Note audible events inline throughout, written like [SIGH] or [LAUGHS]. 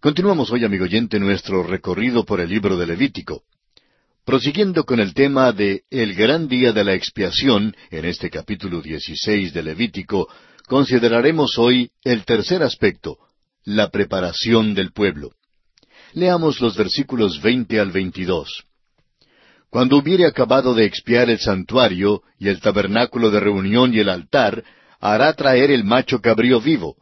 Continuamos hoy, amigo oyente, nuestro recorrido por el libro de Levítico. Prosiguiendo con el tema de el gran día de la expiación, en este capítulo 16 de Levítico, consideraremos hoy el tercer aspecto, la preparación del pueblo. Leamos los versículos 20 al 22. Cuando hubiere acabado de expiar el santuario y el tabernáculo de reunión y el altar, hará traer el macho cabrío vivo,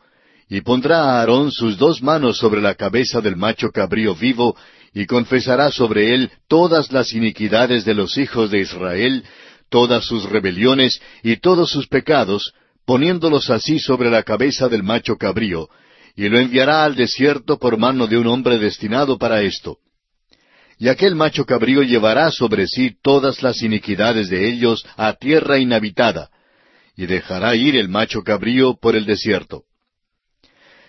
y pondrá a Aarón sus dos manos sobre la cabeza del macho cabrío vivo, y confesará sobre él todas las iniquidades de los hijos de Israel, todas sus rebeliones y todos sus pecados, poniéndolos así sobre la cabeza del macho cabrío, y lo enviará al desierto por mano de un hombre destinado para esto. Y aquel macho cabrío llevará sobre sí todas las iniquidades de ellos a tierra inhabitada, y dejará ir el macho cabrío por el desierto.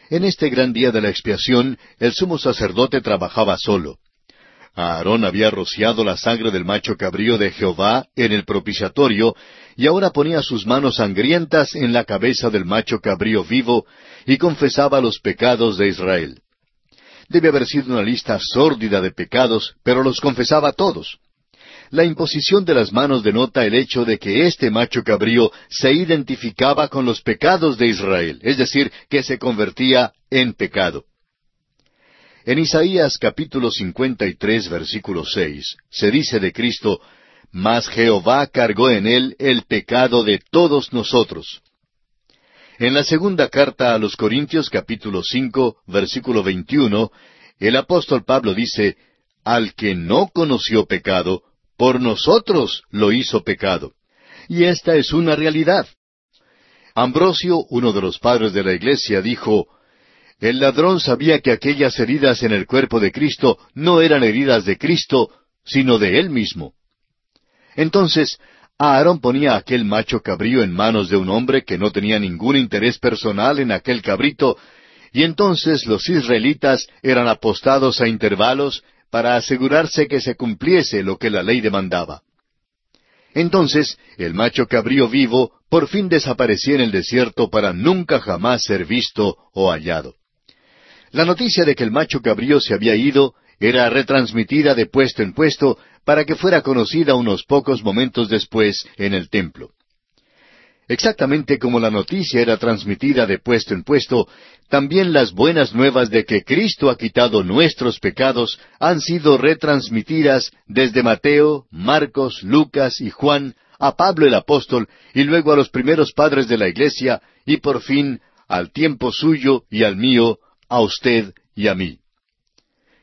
En este gran día de la expiación, el sumo sacerdote trabajaba solo. Aarón había rociado la sangre del macho cabrío de Jehová en el propiciatorio, y ahora ponía sus manos sangrientas en la cabeza del macho cabrío vivo, y confesaba los pecados de Israel. Debe haber sido una lista sórdida de pecados, pero los confesaba todos. La imposición de las manos denota el hecho de que este macho cabrío se identificaba con los pecados de Israel, es decir, que se convertía en pecado. En Isaías capítulo 53 versículo 6 se dice de Cristo, Mas Jehová cargó en él el pecado de todos nosotros. En la segunda carta a los Corintios capítulo 5 versículo 21, el apóstol Pablo dice, Al que no conoció pecado, por nosotros lo hizo pecado. Y esta es una realidad. Ambrosio, uno de los padres de la iglesia, dijo, El ladrón sabía que aquellas heridas en el cuerpo de Cristo no eran heridas de Cristo, sino de él mismo. Entonces, Aarón ponía aquel macho cabrío en manos de un hombre que no tenía ningún interés personal en aquel cabrito, y entonces los israelitas eran apostados a intervalos para asegurarse que se cumpliese lo que la ley demandaba. Entonces el macho cabrío vivo por fin desaparecía en el desierto para nunca jamás ser visto o hallado. La noticia de que el macho cabrío se había ido era retransmitida de puesto en puesto para que fuera conocida unos pocos momentos después en el templo. Exactamente como la noticia era transmitida de puesto en puesto, también las buenas nuevas de que Cristo ha quitado nuestros pecados han sido retransmitidas desde Mateo, Marcos, Lucas y Juan a Pablo el apóstol y luego a los primeros padres de la iglesia y por fin al tiempo suyo y al mío, a usted y a mí.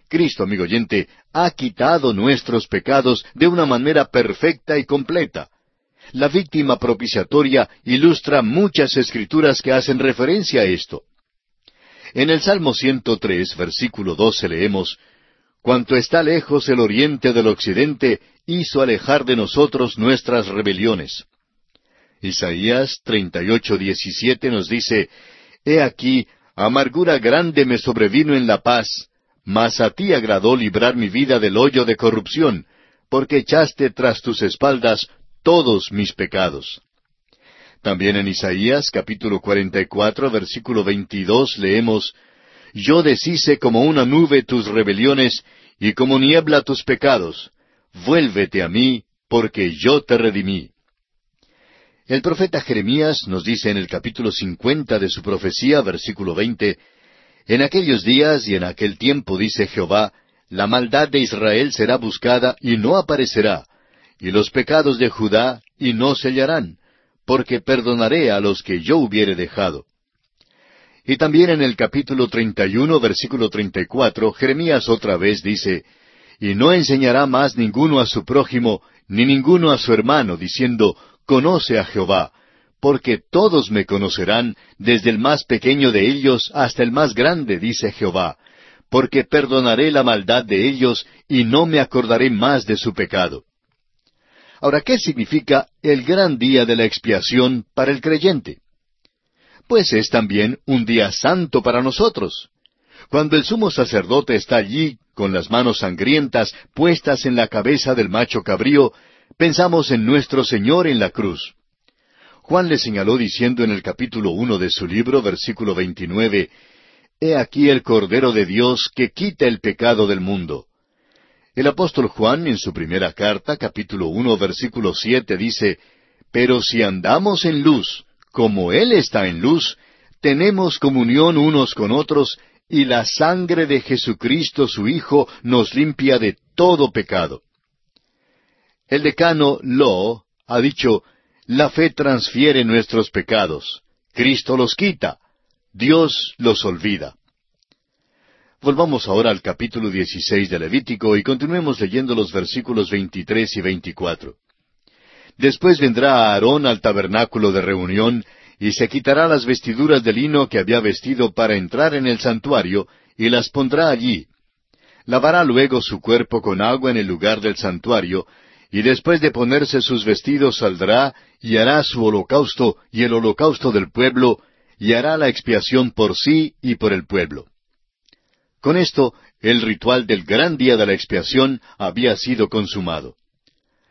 Cristo, amigo oyente, ha quitado nuestros pecados de una manera perfecta y completa. La víctima propiciatoria ilustra muchas escrituras que hacen referencia a esto. En el Salmo 103, versículo 12 leemos, Cuanto está lejos el oriente del occidente, hizo alejar de nosotros nuestras rebeliones. Isaías 38, 17 nos dice, He aquí, amargura grande me sobrevino en la paz, mas a ti agradó librar mi vida del hoyo de corrupción, porque echaste tras tus espaldas todos mis pecados. También en Isaías capítulo 44 versículo 22 leemos, Yo deshice como una nube tus rebeliones y como niebla tus pecados. Vuélvete a mí, porque yo te redimí. El profeta Jeremías nos dice en el capítulo 50 de su profecía, versículo 20, En aquellos días y en aquel tiempo, dice Jehová, la maldad de Israel será buscada y no aparecerá, y los pecados de Judá, y no se hallarán, porque perdonaré a los que yo hubiere dejado. Y también en el capítulo 31, versículo 34, Jeremías otra vez dice, Y no enseñará más ninguno a su prójimo, ni ninguno a su hermano, diciendo, Conoce a Jehová, porque todos me conocerán, desde el más pequeño de ellos hasta el más grande, dice Jehová, porque perdonaré la maldad de ellos, y no me acordaré más de su pecado. Ahora, ¿qué significa el gran día de la expiación para el creyente? Pues es también un día santo para nosotros. Cuando el sumo sacerdote está allí con las manos sangrientas puestas en la cabeza del macho cabrío, pensamos en nuestro Señor en la cruz. Juan le señaló diciendo en el capítulo uno de su libro, versículo veintinueve, He aquí el Cordero de Dios que quita el pecado del mundo. El apóstol Juan en su primera carta, capítulo uno, versículo siete, dice, Pero si andamos en luz, como Él está en luz, tenemos comunión unos con otros, y la sangre de Jesucristo su Hijo nos limpia de todo pecado. El decano Lo ha dicho, la fe transfiere nuestros pecados, Cristo los quita, Dios los olvida. Volvamos ahora al capítulo 16 de Levítico y continuemos leyendo los versículos 23 y 24. Después vendrá Aarón al tabernáculo de reunión y se quitará las vestiduras de lino que había vestido para entrar en el santuario y las pondrá allí. Lavará luego su cuerpo con agua en el lugar del santuario y después de ponerse sus vestidos saldrá y hará su holocausto y el holocausto del pueblo, y hará la expiación por sí y por el pueblo. Con esto, el ritual del gran día de la expiación había sido consumado.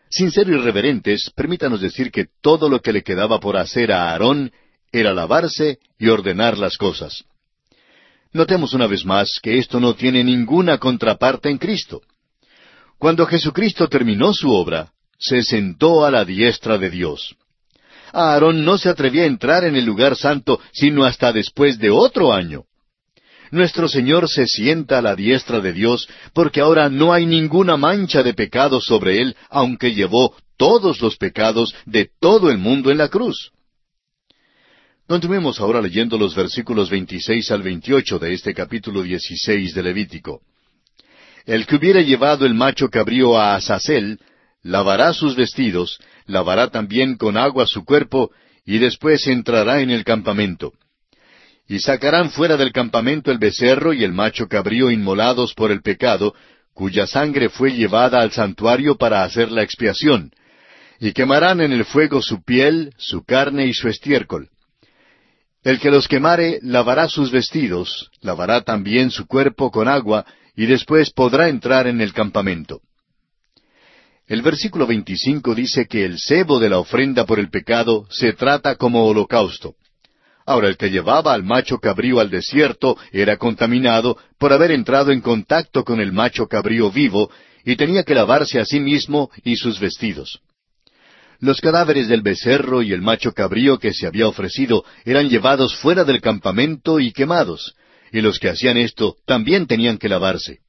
Sin ser irreverentes, permítanos decir que todo lo que le quedaba por hacer a Aarón era lavarse y ordenar las cosas. Notemos una vez más que esto no tiene ninguna contraparte en Cristo. Cuando Jesucristo terminó su obra, se sentó a la diestra de Dios. Aarón no se atrevía a entrar en el lugar santo sino hasta después de otro año. Nuestro Señor se sienta a la diestra de Dios porque ahora no hay ninguna mancha de pecado sobre Él, aunque llevó todos los pecados de todo el mundo en la cruz. Continuemos ahora leyendo los versículos 26 al 28 de este capítulo 16 de Levítico. El que hubiere llevado el macho cabrío a Azazel, lavará sus vestidos, lavará también con agua su cuerpo, y después entrará en el campamento. Y sacarán fuera del campamento el becerro y el macho cabrío inmolados por el pecado, cuya sangre fue llevada al santuario para hacer la expiación, y quemarán en el fuego su piel, su carne y su estiércol. El que los quemare lavará sus vestidos, lavará también su cuerpo con agua, y después podrá entrar en el campamento. El versículo 25 dice que el cebo de la ofrenda por el pecado se trata como holocausto. Ahora el que llevaba al macho cabrío al desierto era contaminado por haber entrado en contacto con el macho cabrío vivo y tenía que lavarse a sí mismo y sus vestidos. Los cadáveres del becerro y el macho cabrío que se había ofrecido eran llevados fuera del campamento y quemados, y los que hacían esto también tenían que lavarse.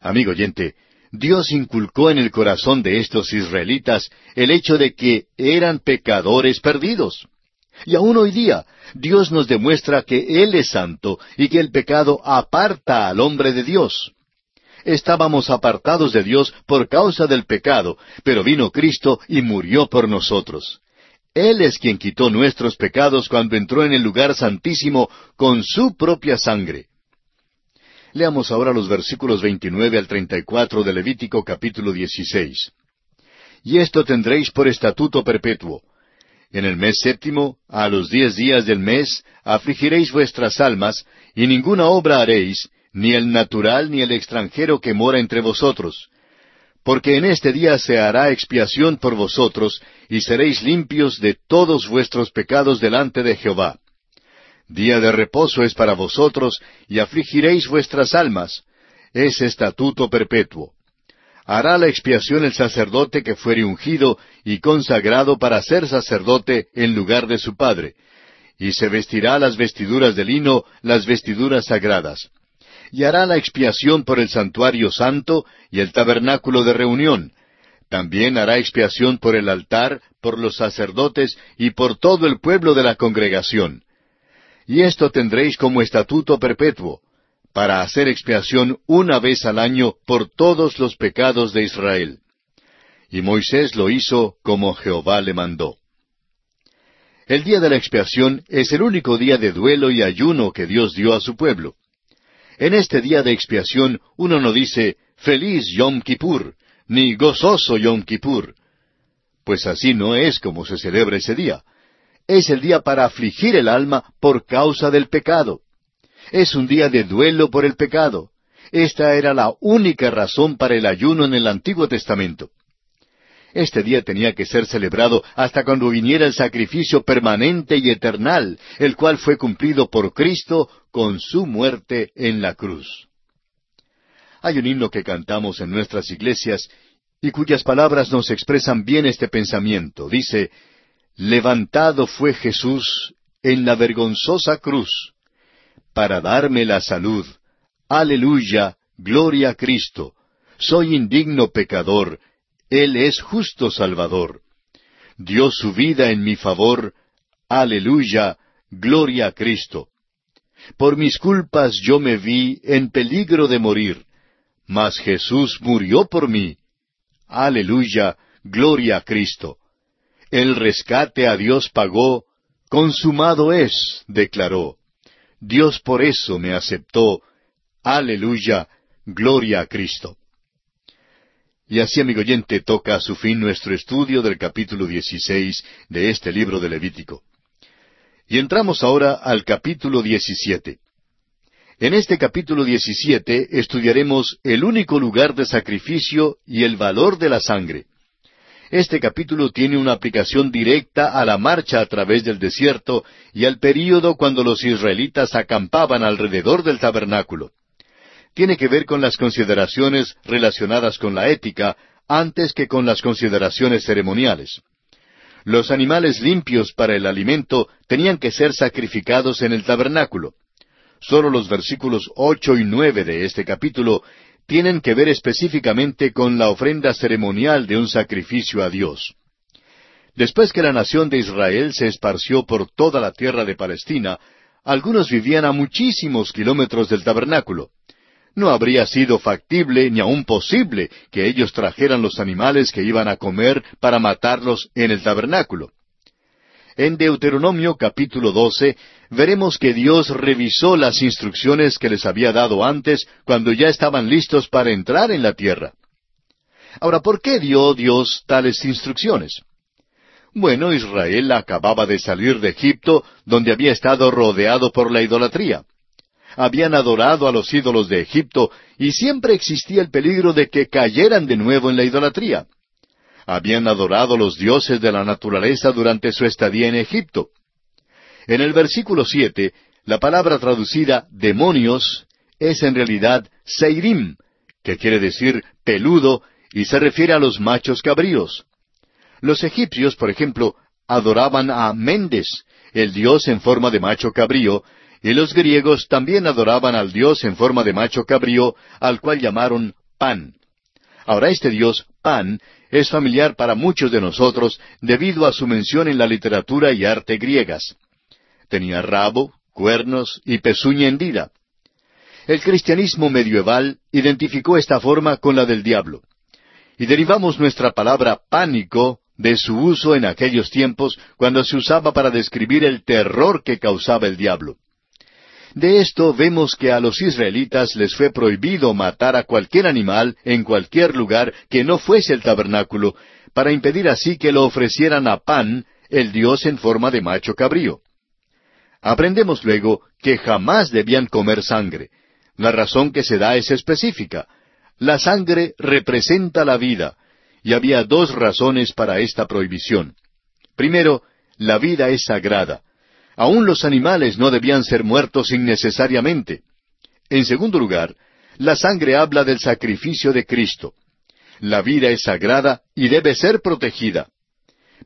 Amigo oyente, Dios inculcó en el corazón de estos israelitas el hecho de que eran pecadores perdidos. Y aún hoy día, Dios nos demuestra que Él es santo y que el pecado aparta al hombre de Dios. Estábamos apartados de Dios por causa del pecado, pero vino Cristo y murió por nosotros. Él es quien quitó nuestros pecados cuando entró en el lugar santísimo con su propia sangre. Leamos ahora los versículos 29 al 34 de Levítico capítulo 16. Y esto tendréis por estatuto perpetuo. En el mes séptimo, a los diez días del mes, afligiréis vuestras almas, y ninguna obra haréis, ni el natural ni el extranjero que mora entre vosotros, porque en este día se hará expiación por vosotros, y seréis limpios de todos vuestros pecados delante de Jehová. Día de reposo es para vosotros, y afligiréis vuestras almas. Es estatuto perpetuo. Hará la expiación el sacerdote que fuere ungido y consagrado para ser sacerdote en lugar de su padre, y se vestirá las vestiduras de lino, las vestiduras sagradas y hará la expiación por el santuario santo y el tabernáculo de reunión. También hará expiación por el altar, por los sacerdotes y por todo el pueblo de la congregación. Y esto tendréis como estatuto perpetuo, para hacer expiación una vez al año por todos los pecados de Israel. Y Moisés lo hizo como Jehová le mandó. El día de la expiación es el único día de duelo y ayuno que Dios dio a su pueblo. En este día de expiación uno no dice feliz Yom Kippur, ni gozoso Yom Kippur, pues así no es como se celebra ese día. Es el día para afligir el alma por causa del pecado. Es un día de duelo por el pecado. Esta era la única razón para el ayuno en el Antiguo Testamento. Este día tenía que ser celebrado hasta cuando viniera el sacrificio permanente y eternal, el cual fue cumplido por Cristo con su muerte en la cruz. Hay un himno que cantamos en nuestras iglesias y cuyas palabras nos expresan bien este pensamiento. Dice, Levantado fue Jesús en la vergonzosa cruz para darme la salud. Aleluya, gloria a Cristo. Soy indigno pecador, Él es justo Salvador. Dio su vida en mi favor. Aleluya, gloria a Cristo. Por mis culpas yo me vi en peligro de morir, mas Jesús murió por mí. Aleluya, gloria a Cristo. El rescate a Dios pagó, consumado es, declaró. Dios por eso me aceptó. Aleluya, gloria a Cristo. Y así, amigo oyente, toca a su fin nuestro estudio del capítulo 16 de este libro de Levítico. Y entramos ahora al capítulo 17. En este capítulo 17 estudiaremos el único lugar de sacrificio y el valor de la sangre. Este capítulo tiene una aplicación directa a la marcha a través del desierto y al período cuando los israelitas acampaban alrededor del tabernáculo tiene que ver con las consideraciones relacionadas con la ética antes que con las consideraciones ceremoniales. Los animales limpios para el alimento tenían que ser sacrificados en el tabernáculo. Solo los versículos ocho y nueve de este capítulo tienen que ver específicamente con la ofrenda ceremonial de un sacrificio a Dios. Después que la nación de Israel se esparció por toda la tierra de Palestina, algunos vivían a muchísimos kilómetros del tabernáculo no habría sido factible ni aun posible que ellos trajeran los animales que iban a comer para matarlos en el tabernáculo. En Deuteronomio capítulo 12 veremos que Dios revisó las instrucciones que les había dado antes cuando ya estaban listos para entrar en la tierra. Ahora, ¿por qué dio Dios tales instrucciones? Bueno, Israel acababa de salir de Egipto, donde había estado rodeado por la idolatría habían adorado a los ídolos de Egipto y siempre existía el peligro de que cayeran de nuevo en la idolatría. Habían adorado a los dioses de la naturaleza durante su estadía en Egipto. En el versículo siete, la palabra traducida demonios es en realidad seirim, que quiere decir peludo y se refiere a los machos cabríos. Los egipcios, por ejemplo, adoraban a Mendes, el dios en forma de macho cabrío, y los griegos también adoraban al dios en forma de macho cabrío, al cual llamaron Pan. Ahora este dios, Pan, es familiar para muchos de nosotros debido a su mención en la literatura y arte griegas. Tenía rabo, cuernos y pezuña hendida. El cristianismo medieval identificó esta forma con la del diablo. Y derivamos nuestra palabra pánico de su uso en aquellos tiempos cuando se usaba para describir el terror que causaba el diablo. De esto vemos que a los israelitas les fue prohibido matar a cualquier animal en cualquier lugar que no fuese el tabernáculo, para impedir así que lo ofrecieran a Pan, el dios en forma de macho cabrío. Aprendemos luego que jamás debían comer sangre. La razón que se da es específica. La sangre representa la vida, y había dos razones para esta prohibición. Primero, la vida es sagrada. Aún los animales no debían ser muertos innecesariamente. En segundo lugar, la sangre habla del sacrificio de Cristo. La vida es sagrada y debe ser protegida.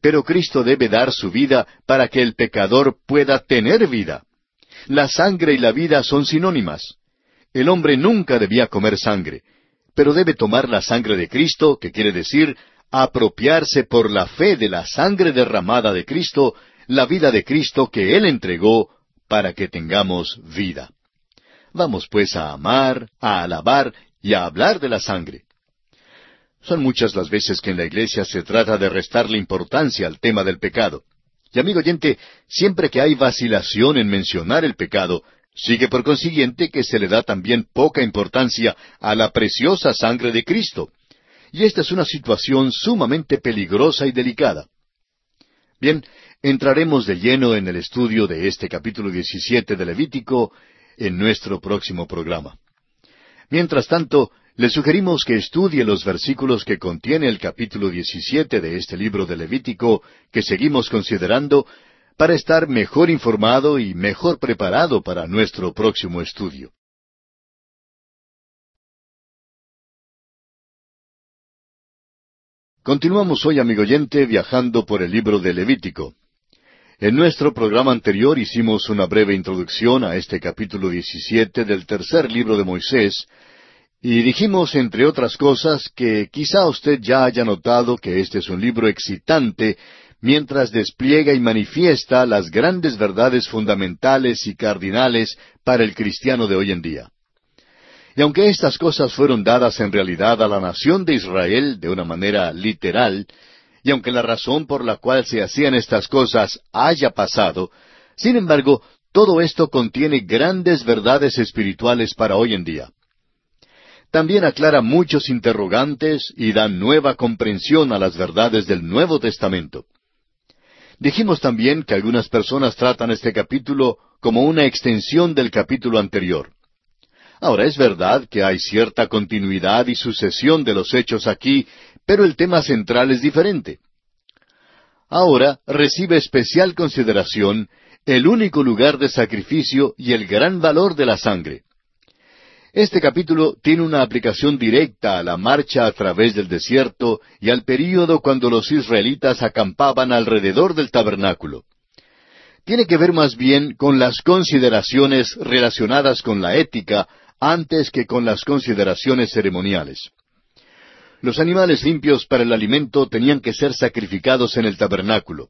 Pero Cristo debe dar su vida para que el pecador pueda tener vida. La sangre y la vida son sinónimas. El hombre nunca debía comer sangre, pero debe tomar la sangre de Cristo, que quiere decir apropiarse por la fe de la sangre derramada de Cristo la vida de Cristo que Él entregó para que tengamos vida. Vamos pues a amar, a alabar y a hablar de la sangre. Son muchas las veces que en la iglesia se trata de restarle importancia al tema del pecado. Y amigo oyente, siempre que hay vacilación en mencionar el pecado, sigue por consiguiente que se le da también poca importancia a la preciosa sangre de Cristo. Y esta es una situación sumamente peligrosa y delicada. Bien, entraremos de lleno en el estudio de este capítulo 17 de Levítico en nuestro próximo programa. Mientras tanto, le sugerimos que estudie los versículos que contiene el capítulo 17 de este libro de Levítico que seguimos considerando para estar mejor informado y mejor preparado para nuestro próximo estudio. Continuamos hoy, amigo oyente, viajando por el libro de Levítico. En nuestro programa anterior hicimos una breve introducción a este capítulo 17 del tercer libro de Moisés, y dijimos, entre otras cosas, que quizá usted ya haya notado que este es un libro excitante mientras despliega y manifiesta las grandes verdades fundamentales y cardinales para el cristiano de hoy en día. Y aunque estas cosas fueron dadas en realidad a la nación de Israel de una manera literal, y aunque la razón por la cual se hacían estas cosas haya pasado, sin embargo, todo esto contiene grandes verdades espirituales para hoy en día también aclara muchos interrogantes y da nueva comprensión a las verdades del Nuevo Testamento. Dijimos también que algunas personas tratan este capítulo como una extensión del capítulo anterior. Ahora es verdad que hay cierta continuidad y sucesión de los hechos aquí, pero el tema central es diferente. Ahora recibe especial consideración el único lugar de sacrificio y el gran valor de la sangre. Este capítulo tiene una aplicación directa a la marcha a través del desierto y al período cuando los israelitas acampaban alrededor del tabernáculo. Tiene que ver más bien con las consideraciones relacionadas con la ética antes que con las consideraciones ceremoniales. Los animales limpios para el alimento tenían que ser sacrificados en el tabernáculo.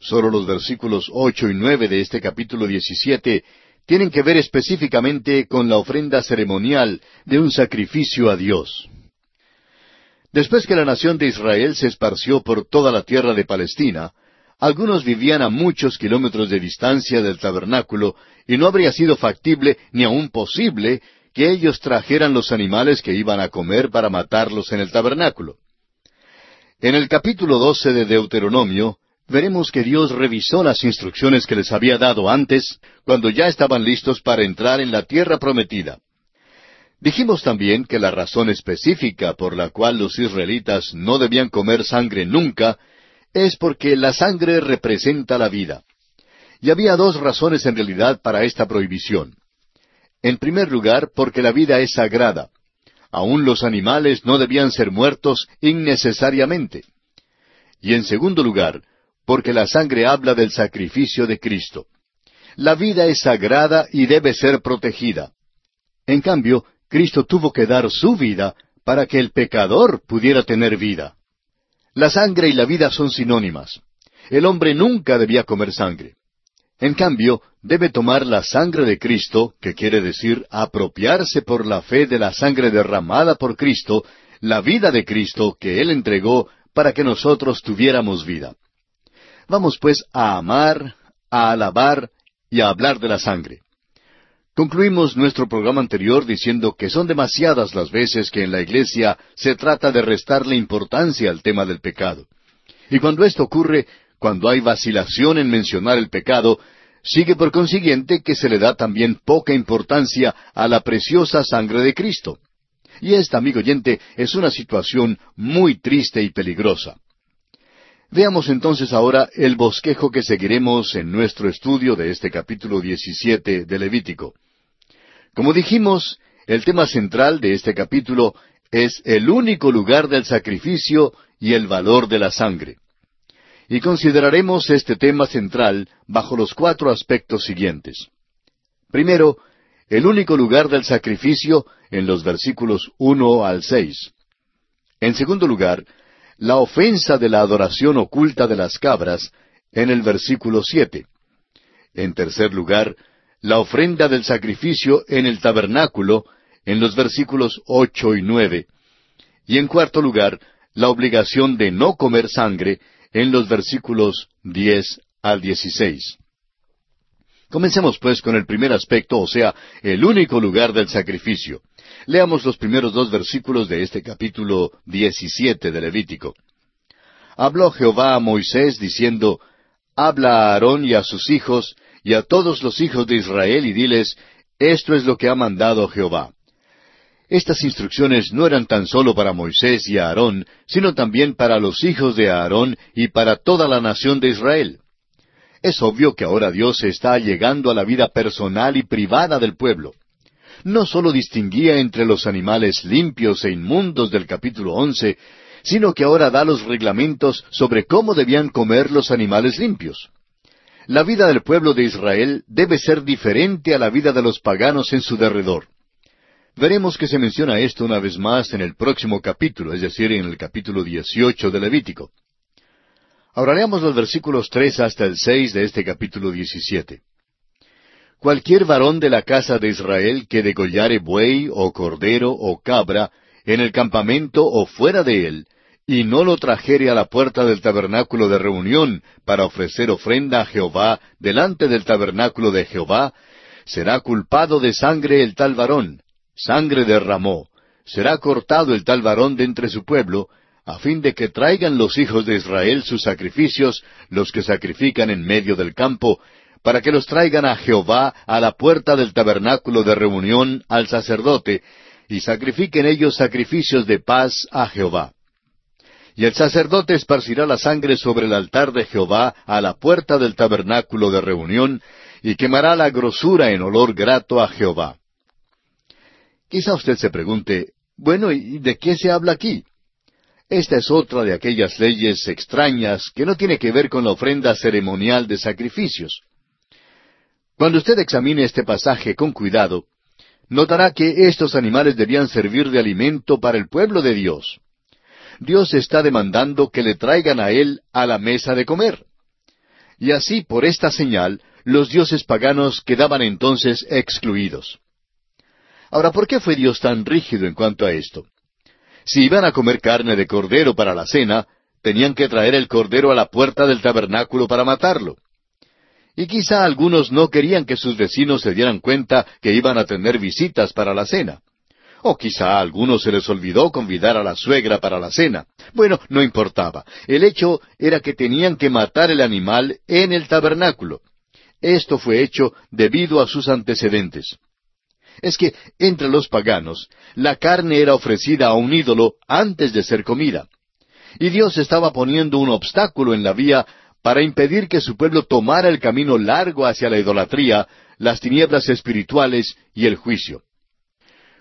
Solo los versículos ocho y nueve de este capítulo diecisiete tienen que ver específicamente con la ofrenda ceremonial de un sacrificio a Dios. Después que la nación de Israel se esparció por toda la tierra de Palestina, algunos vivían a muchos kilómetros de distancia del tabernáculo y no habría sido factible ni aun posible que ellos trajeran los animales que iban a comer para matarlos en el tabernáculo. En el capítulo doce de Deuteronomio veremos que Dios revisó las instrucciones que les había dado antes, cuando ya estaban listos para entrar en la tierra prometida. Dijimos también que la razón específica por la cual los israelitas no debían comer sangre nunca es porque la sangre representa la vida. Y había dos razones en realidad para esta prohibición. En primer lugar, porque la vida es sagrada. Aún los animales no debían ser muertos innecesariamente. Y en segundo lugar, porque la sangre habla del sacrificio de Cristo. La vida es sagrada y debe ser protegida. En cambio, Cristo tuvo que dar su vida para que el pecador pudiera tener vida. La sangre y la vida son sinónimas. El hombre nunca debía comer sangre. En cambio, debe tomar la sangre de Cristo, que quiere decir apropiarse por la fe de la sangre derramada por Cristo, la vida de Cristo que Él entregó para que nosotros tuviéramos vida. Vamos pues a amar, a alabar y a hablar de la sangre. Concluimos nuestro programa anterior diciendo que son demasiadas las veces que en la Iglesia se trata de restarle importancia al tema del pecado. Y cuando esto ocurre, cuando hay vacilación en mencionar el pecado, sigue por consiguiente que se le da también poca importancia a la preciosa sangre de Cristo. Y esta, amigo oyente, es una situación muy triste y peligrosa. Veamos entonces ahora el bosquejo que seguiremos en nuestro estudio de este capítulo 17 de Levítico. Como dijimos, el tema central de este capítulo es el único lugar del sacrificio y el valor de la sangre. Y consideraremos este tema central bajo los cuatro aspectos siguientes. Primero, el único lugar del sacrificio en los versículos uno al seis. En segundo lugar, la ofensa de la adoración oculta de las cabras en el versículo siete. En tercer lugar, la ofrenda del sacrificio en el tabernáculo en los versículos ocho y nueve. Y en cuarto lugar, la obligación de no comer sangre en los versículos diez al dieciséis. Comencemos pues con el primer aspecto, o sea, el único lugar del sacrificio. Leamos los primeros dos versículos de este capítulo diecisiete de Levítico. Habló Jehová a Moisés diciendo, Habla a Aarón y a sus hijos, y a todos los hijos de Israel, y diles, Esto es lo que ha mandado Jehová. Estas instrucciones no eran tan solo para Moisés y Aarón, sino también para los hijos de Aarón y para toda la nación de Israel. Es obvio que ahora Dios está llegando a la vida personal y privada del pueblo. No sólo distinguía entre los animales limpios e inmundos del capítulo once, sino que ahora da los reglamentos sobre cómo debían comer los animales limpios. La vida del pueblo de Israel debe ser diferente a la vida de los paganos en su derredor. Veremos que se menciona esto una vez más en el próximo capítulo, es decir, en el capítulo 18 de Levítico. Ahora leamos los versículos tres hasta el seis de este capítulo 17. Cualquier varón de la casa de Israel que degollare buey o cordero o cabra en el campamento o fuera de él, y no lo trajere a la puerta del tabernáculo de reunión para ofrecer ofrenda a Jehová delante del tabernáculo de Jehová, será culpado de sangre el tal varón, sangre derramó, será cortado el tal varón de entre su pueblo, a fin de que traigan los hijos de Israel sus sacrificios, los que sacrifican en medio del campo, para que los traigan a Jehová a la puerta del tabernáculo de reunión al sacerdote, y sacrifiquen ellos sacrificios de paz a Jehová. Y el sacerdote esparcirá la sangre sobre el altar de Jehová a la puerta del tabernáculo de reunión, y quemará la grosura en olor grato a Jehová. Quizá usted se pregunte, bueno, ¿y de qué se habla aquí? Esta es otra de aquellas leyes extrañas que no tiene que ver con la ofrenda ceremonial de sacrificios. Cuando usted examine este pasaje con cuidado, notará que estos animales debían servir de alimento para el pueblo de Dios. Dios está demandando que le traigan a Él a la mesa de comer. Y así, por esta señal, los dioses paganos quedaban entonces excluidos. Ahora, ¿por qué fue Dios tan rígido en cuanto a esto? Si iban a comer carne de cordero para la cena, tenían que traer el cordero a la puerta del tabernáculo para matarlo. Y quizá algunos no querían que sus vecinos se dieran cuenta que iban a tener visitas para la cena. O quizá a algunos se les olvidó convidar a la suegra para la cena. Bueno, no importaba. El hecho era que tenían que matar el animal en el tabernáculo. Esto fue hecho debido a sus antecedentes es que entre los paganos la carne era ofrecida a un ídolo antes de ser comida. Y Dios estaba poniendo un obstáculo en la vía para impedir que su pueblo tomara el camino largo hacia la idolatría, las tinieblas espirituales y el juicio.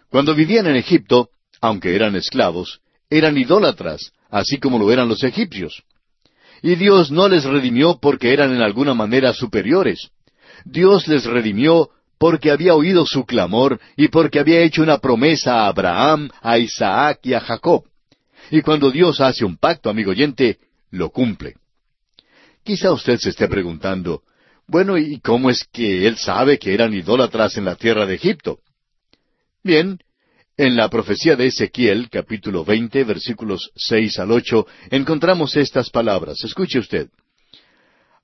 Cuando vivían en Egipto, aunque eran esclavos, eran idólatras, así como lo eran los egipcios. Y Dios no les redimió porque eran en alguna manera superiores. Dios les redimió porque había oído su clamor y porque había hecho una promesa a Abraham, a Isaac y a Jacob. Y cuando Dios hace un pacto, amigo oyente, lo cumple. Quizá usted se esté preguntando, bueno, ¿y cómo es que él sabe que eran idólatras en la tierra de Egipto? Bien, en la profecía de Ezequiel, capítulo veinte, versículos seis al ocho, encontramos estas palabras. Escuche usted.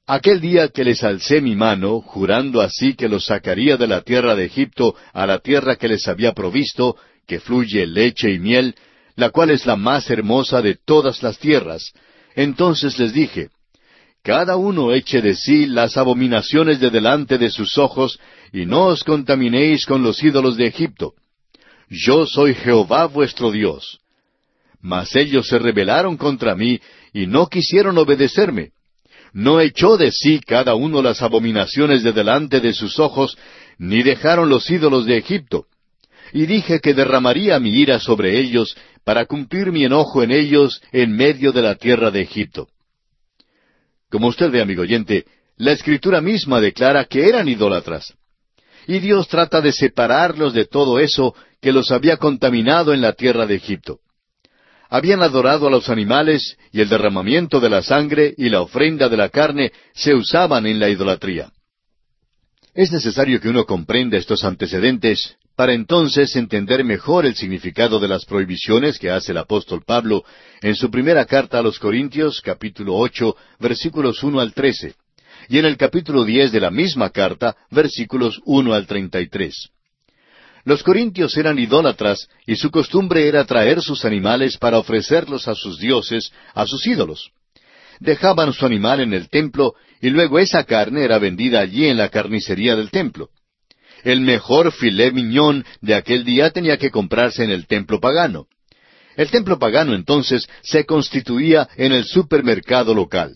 Aquel día que les alcé mi mano, jurando así que los sacaría de la tierra de Egipto a la tierra que les había provisto, que fluye leche y miel, la cual es la más hermosa de todas las tierras. Entonces les dije, Cada uno eche de sí las abominaciones de delante de sus ojos, y no os contaminéis con los ídolos de Egipto. Yo soy Jehová vuestro Dios. Mas ellos se rebelaron contra mí, y no quisieron obedecerme no echó de sí cada uno las abominaciones de delante de sus ojos, ni dejaron los ídolos de Egipto. Y dije que derramaría mi ira sobre ellos, para cumplir mi enojo en ellos en medio de la tierra de Egipto. Como usted ve, amigo oyente, la escritura misma declara que eran idólatras. Y Dios trata de separarlos de todo eso que los había contaminado en la tierra de Egipto habían adorado a los animales y el derramamiento de la sangre y la ofrenda de la carne se usaban en la idolatría. Es necesario que uno comprenda estos antecedentes para entonces entender mejor el significado de las prohibiciones que hace el apóstol Pablo en su primera carta a los Corintios, capítulo ocho, versículos uno al trece, y en el capítulo diez de la misma carta, versículos uno al treinta y tres. Los corintios eran idólatras y su costumbre era traer sus animales para ofrecerlos a sus dioses, a sus ídolos. Dejaban su animal en el templo y luego esa carne era vendida allí en la carnicería del templo. El mejor filé miñón de aquel día tenía que comprarse en el templo pagano. El templo pagano entonces se constituía en el supermercado local.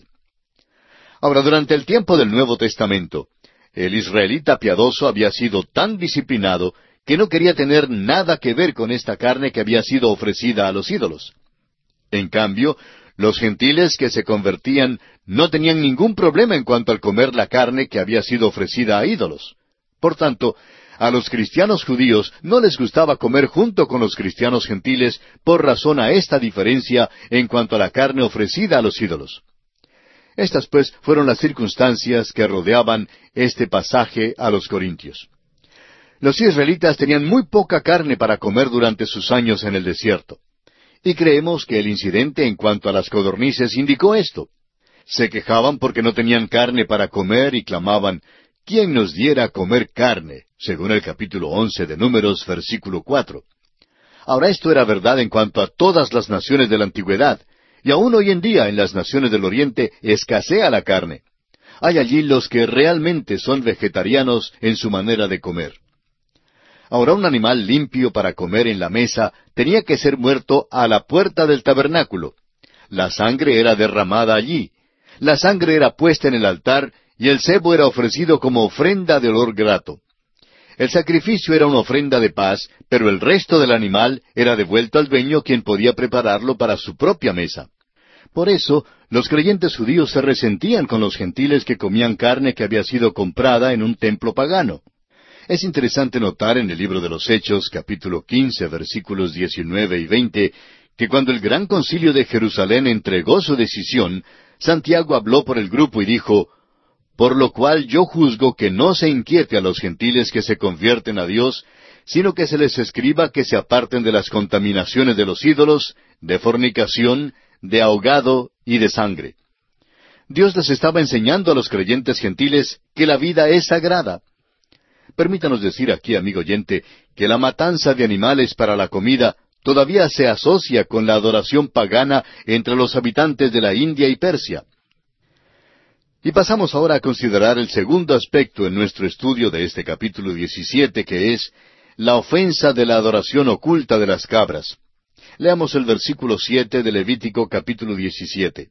Ahora, durante el tiempo del Nuevo Testamento, el israelita piadoso había sido tan disciplinado que no quería tener nada que ver con esta carne que había sido ofrecida a los ídolos. En cambio, los gentiles que se convertían no tenían ningún problema en cuanto al comer la carne que había sido ofrecida a ídolos. Por tanto, a los cristianos judíos no les gustaba comer junto con los cristianos gentiles por razón a esta diferencia en cuanto a la carne ofrecida a los ídolos. Estas pues fueron las circunstancias que rodeaban este pasaje a los Corintios. Los israelitas tenían muy poca carne para comer durante sus años en el desierto. Y creemos que el incidente en cuanto a las codornices indicó esto. Se quejaban porque no tenían carne para comer y clamaban, ¿quién nos diera comer carne? según el capítulo once de Números, versículo cuatro. Ahora esto era verdad en cuanto a todas las naciones de la antigüedad, y aún hoy en día en las naciones del Oriente escasea la carne. Hay allí los que realmente son vegetarianos en su manera de comer. Ahora un animal limpio para comer en la mesa tenía que ser muerto a la puerta del tabernáculo. La sangre era derramada allí. La sangre era puesta en el altar y el cebo era ofrecido como ofrenda de olor grato. El sacrificio era una ofrenda de paz, pero el resto del animal era devuelto al dueño quien podía prepararlo para su propia mesa. Por eso, los creyentes judíos se resentían con los gentiles que comían carne que había sido comprada en un templo pagano. Es interesante notar en el libro de los Hechos, capítulo quince, versículos diecinueve y veinte, que cuando el gran concilio de Jerusalén entregó su decisión, Santiago habló por el grupo y dijo, Por lo cual yo juzgo que no se inquiete a los gentiles que se convierten a Dios, sino que se les escriba que se aparten de las contaminaciones de los ídolos, de fornicación, de ahogado y de sangre. Dios les estaba enseñando a los creyentes gentiles que la vida es sagrada, Permítanos decir aquí, amigo oyente, que la matanza de animales para la comida todavía se asocia con la adoración pagana entre los habitantes de la India y Persia. Y pasamos ahora a considerar el segundo aspecto en nuestro estudio de este capítulo 17, que es la ofensa de la adoración oculta de las cabras. Leamos el versículo siete de Levítico capítulo 17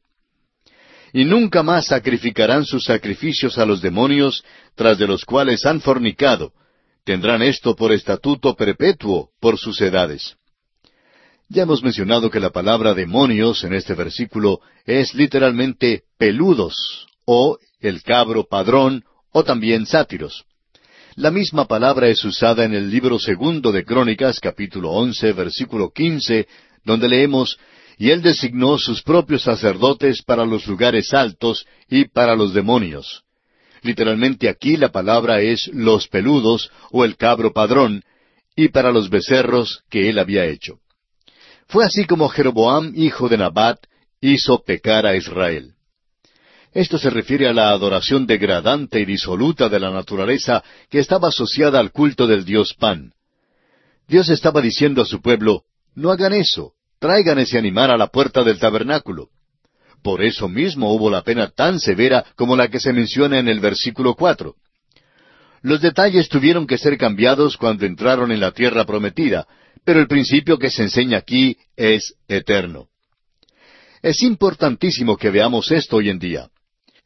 y nunca más sacrificarán sus sacrificios a los demonios, tras de los cuales han fornicado. Tendrán esto por estatuto perpetuo por sus edades. Ya hemos mencionado que la palabra demonios en este versículo es literalmente peludos, o el cabro padrón, o también sátiros. La misma palabra es usada en el libro segundo de Crónicas, capítulo once, versículo quince, donde leemos y él designó sus propios sacerdotes para los lugares altos y para los demonios. Literalmente aquí la palabra es los peludos o el cabro padrón, y para los becerros que él había hecho. Fue así como Jeroboam, hijo de Nabat, hizo pecar a Israel. Esto se refiere a la adoración degradante y disoluta de la naturaleza que estaba asociada al culto del dios Pan. Dios estaba diciendo a su pueblo, no hagan eso, traigan ese animal a la puerta del tabernáculo. Por eso mismo hubo la pena tan severa como la que se menciona en el versículo cuatro. Los detalles tuvieron que ser cambiados cuando entraron en la tierra prometida, pero el principio que se enseña aquí es eterno. Es importantísimo que veamos esto hoy en día.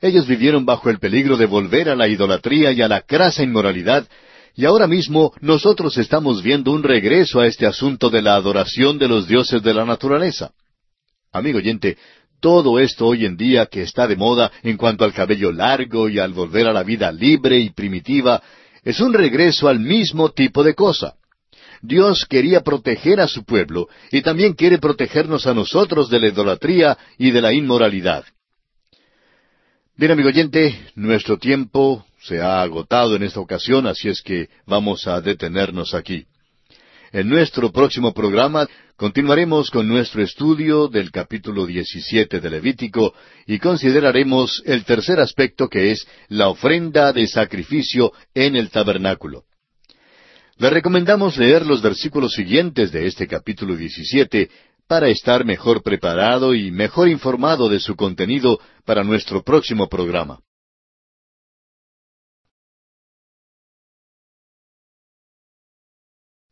Ellos vivieron bajo el peligro de volver a la idolatría y a la crasa inmoralidad y ahora mismo nosotros estamos viendo un regreso a este asunto de la adoración de los dioses de la naturaleza. Amigo oyente, todo esto hoy en día que está de moda en cuanto al cabello largo y al volver a la vida libre y primitiva, es un regreso al mismo tipo de cosa. Dios quería proteger a su pueblo y también quiere protegernos a nosotros de la idolatría y de la inmoralidad. Bien, amigo oyente, nuestro tiempo se ha agotado en esta ocasión, así es que vamos a detenernos aquí. En nuestro próximo programa continuaremos con nuestro estudio del capítulo 17 de Levítico y consideraremos el tercer aspecto que es la ofrenda de sacrificio en el tabernáculo. Le recomendamos leer los versículos siguientes de este capítulo 17 para estar mejor preparado y mejor informado de su contenido para nuestro próximo programa.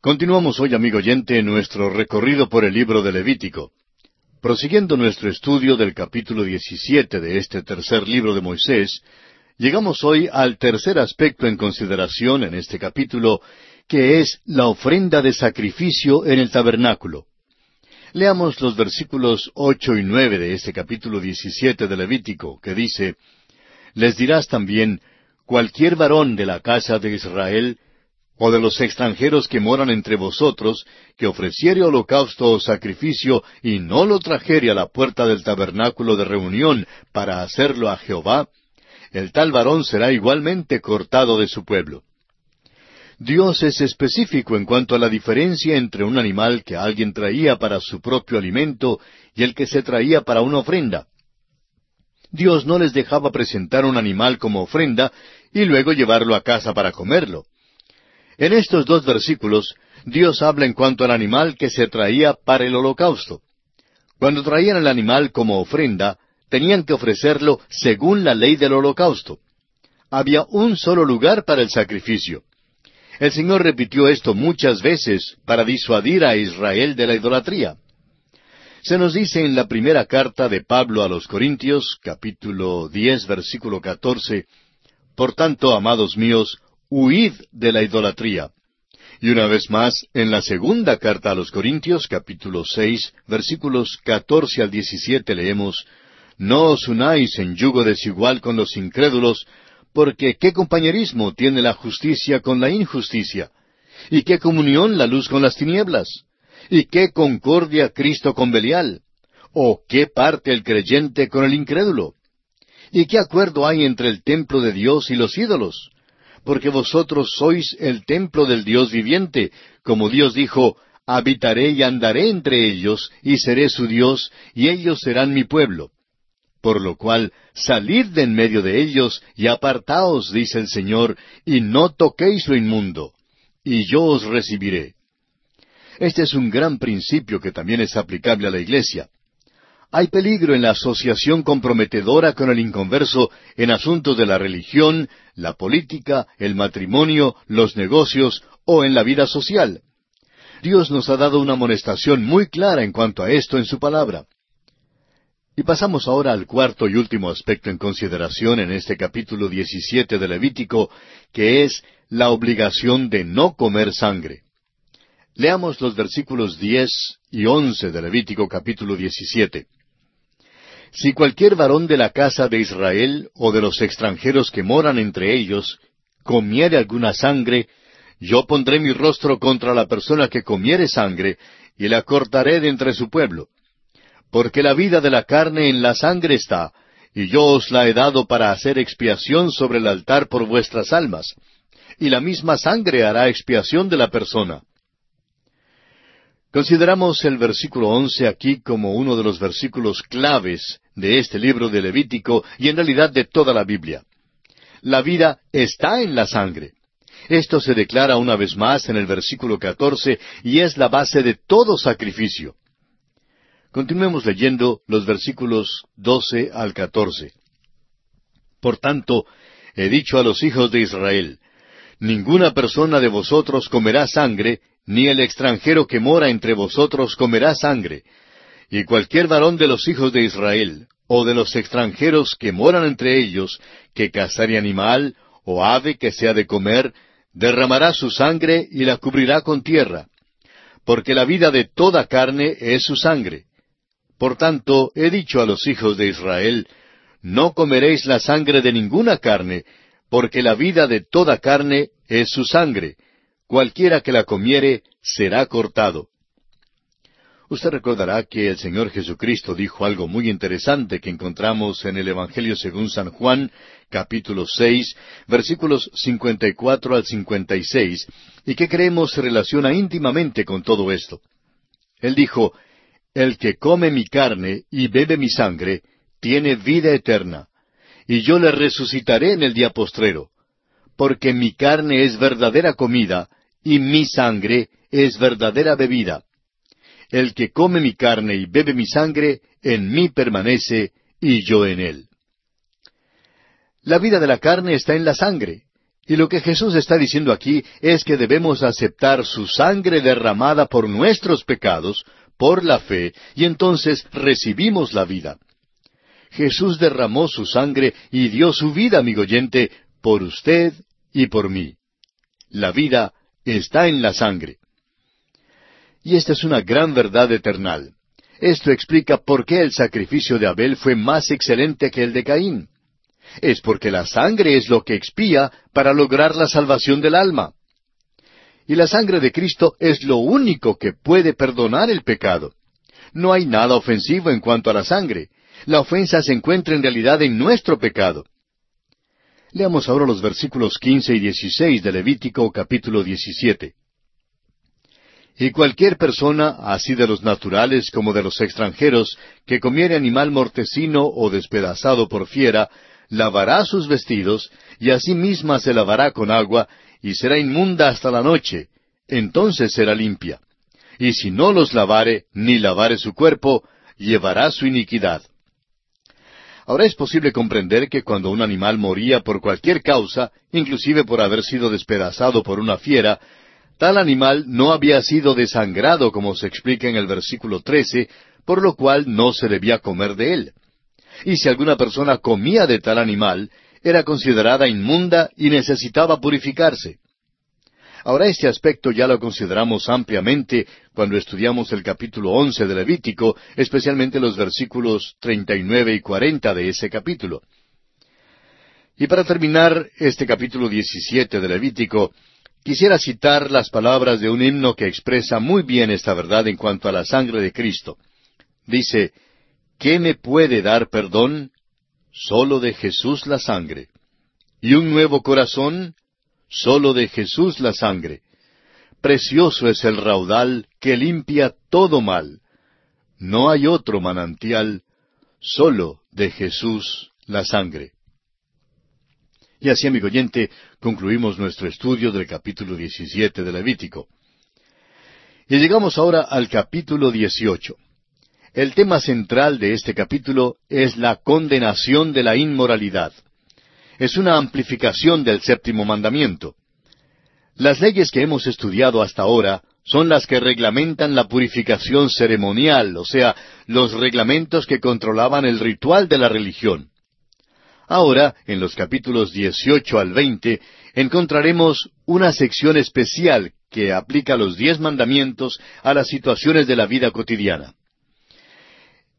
Continuamos hoy, amigo oyente, nuestro recorrido por el libro de Levítico. Prosiguiendo nuestro estudio del capítulo 17 de este tercer libro de Moisés, llegamos hoy al tercer aspecto en consideración en este capítulo, que es la ofrenda de sacrificio en el tabernáculo. Leamos los versículos ocho y nueve de este capítulo 17 de Levítico, que dice, Les dirás también, cualquier varón de la casa de Israel, o de los extranjeros que moran entre vosotros, que ofreciere holocausto o sacrificio y no lo trajere a la puerta del tabernáculo de reunión para hacerlo a Jehová, el tal varón será igualmente cortado de su pueblo. Dios es específico en cuanto a la diferencia entre un animal que alguien traía para su propio alimento y el que se traía para una ofrenda. Dios no les dejaba presentar un animal como ofrenda y luego llevarlo a casa para comerlo. En estos dos versículos, Dios habla en cuanto al animal que se traía para el holocausto. Cuando traían el animal como ofrenda, tenían que ofrecerlo según la ley del holocausto. Había un solo lugar para el sacrificio. El Señor repitió esto muchas veces para disuadir a Israel de la idolatría. Se nos dice en la primera carta de Pablo a los Corintios, capítulo diez, versículo catorce, Por tanto, amados míos, huid de la idolatría. Y una vez más, en la segunda carta a los Corintios, capítulo seis, versículos catorce al diecisiete, leemos, No os unáis en yugo desigual con los incrédulos, porque qué compañerismo tiene la justicia con la injusticia, y qué comunión la luz con las tinieblas, y qué concordia Cristo con Belial, o qué parte el creyente con el incrédulo, y qué acuerdo hay entre el templo de Dios y los ídolos, porque vosotros sois el templo del Dios viviente, como Dios dijo, habitaré y andaré entre ellos, y seré su Dios, y ellos serán mi pueblo. Por lo cual, salid de en medio de ellos, y apartaos, dice el Señor, y no toquéis lo inmundo, y yo os recibiré. Este es un gran principio que también es aplicable a la Iglesia. Hay peligro en la asociación comprometedora con el inconverso en asuntos de la religión, la política, el matrimonio, los negocios o en la vida social. Dios nos ha dado una amonestación muy clara en cuanto a esto en su palabra. Y pasamos ahora al cuarto y último aspecto en consideración en este capítulo 17 de Levítico, que es la obligación de no comer sangre. Leamos los versículos diez y once de Levítico capítulo 17. Si cualquier varón de la casa de Israel o de los extranjeros que moran entre ellos comiere alguna sangre, yo pondré mi rostro contra la persona que comiere sangre, y la cortaré de entre su pueblo. Porque la vida de la carne en la sangre está, y yo os la he dado para hacer expiación sobre el altar por vuestras almas, y la misma sangre hará expiación de la persona. Consideramos el versículo once aquí como uno de los versículos claves de este libro de Levítico y en realidad de toda la Biblia. La vida está en la sangre. Esto se declara una vez más en el versículo catorce y es la base de todo sacrificio. Continuemos leyendo los versículos doce al catorce. Por tanto, he dicho a los hijos de Israel, Ninguna persona de vosotros comerá sangre, ni el extranjero que mora entre vosotros comerá sangre. Y cualquier varón de los hijos de Israel, o de los extranjeros que moran entre ellos, que cazare animal, o ave que sea de comer, derramará su sangre y la cubrirá con tierra. Porque la vida de toda carne es su sangre. Por tanto, he dicho a los hijos de Israel, no comeréis la sangre de ninguna carne, porque la vida de toda carne es su sangre, cualquiera que la comiere será cortado. Usted recordará que el Señor Jesucristo dijo algo muy interesante que encontramos en el Evangelio según San Juan, capítulo seis, versículos cincuenta y cuatro al cincuenta y seis, y que creemos se relaciona íntimamente con todo esto. Él dijo, El que come mi carne y bebe mi sangre, tiene vida eterna, y yo le resucitaré en el día postrero, porque mi carne es verdadera comida, y mi sangre es verdadera bebida. El que come mi carne y bebe mi sangre, en mí permanece, y yo en él. La vida de la carne está en la sangre, Y lo que Jesús está diciendo aquí es que debemos aceptar su sangre derramada por nuestros pecados, por la fe, y entonces recibimos la vida. Jesús derramó su sangre y dio su vida, amigo oyente, por usted y por mí. La vida está en la sangre. Y esta es una gran verdad eternal. Esto explica por qué el sacrificio de Abel fue más excelente que el de Caín. Es porque la sangre es lo que expía para lograr la salvación del alma. Y la sangre de Cristo es lo único que puede perdonar el pecado. No hay nada ofensivo en cuanto a la sangre. La ofensa se encuentra en realidad en nuestro pecado. Leamos ahora los versículos quince y dieciséis de Levítico capítulo diecisiete. Y cualquier persona, así de los naturales como de los extranjeros, que comiere animal mortecino o despedazado por fiera, lavará sus vestidos, y a sí misma se lavará con agua, y será inmunda hasta la noche, entonces será limpia. Y si no los lavare, ni lavare su cuerpo, llevará su iniquidad. Ahora es posible comprender que cuando un animal moría por cualquier causa, inclusive por haber sido despedazado por una fiera, Tal animal no había sido desangrado, como se explica en el versículo trece, por lo cual no se debía comer de él. Y si alguna persona comía de tal animal, era considerada inmunda y necesitaba purificarse. Ahora este aspecto ya lo consideramos ampliamente cuando estudiamos el capítulo once de Levítico, especialmente los versículos treinta y nueve y cuarenta de ese capítulo. Y para terminar este capítulo diecisiete de Levítico, Quisiera citar las palabras de un himno que expresa muy bien esta verdad en cuanto a la sangre de Cristo. Dice, ¿qué me puede dar perdón? Solo de Jesús la sangre. ¿Y un nuevo corazón? Solo de Jesús la sangre. Precioso es el raudal que limpia todo mal. No hay otro manantial, solo de Jesús la sangre. Y así, amigo oyente, concluimos nuestro estudio del capítulo 17 de Levítico. Y llegamos ahora al capítulo 18. El tema central de este capítulo es la condenación de la inmoralidad. Es una amplificación del séptimo mandamiento. Las leyes que hemos estudiado hasta ahora son las que reglamentan la purificación ceremonial, o sea, los reglamentos que controlaban el ritual de la religión. Ahora, en los capítulos 18 al 20, encontraremos una sección especial que aplica los diez mandamientos a las situaciones de la vida cotidiana.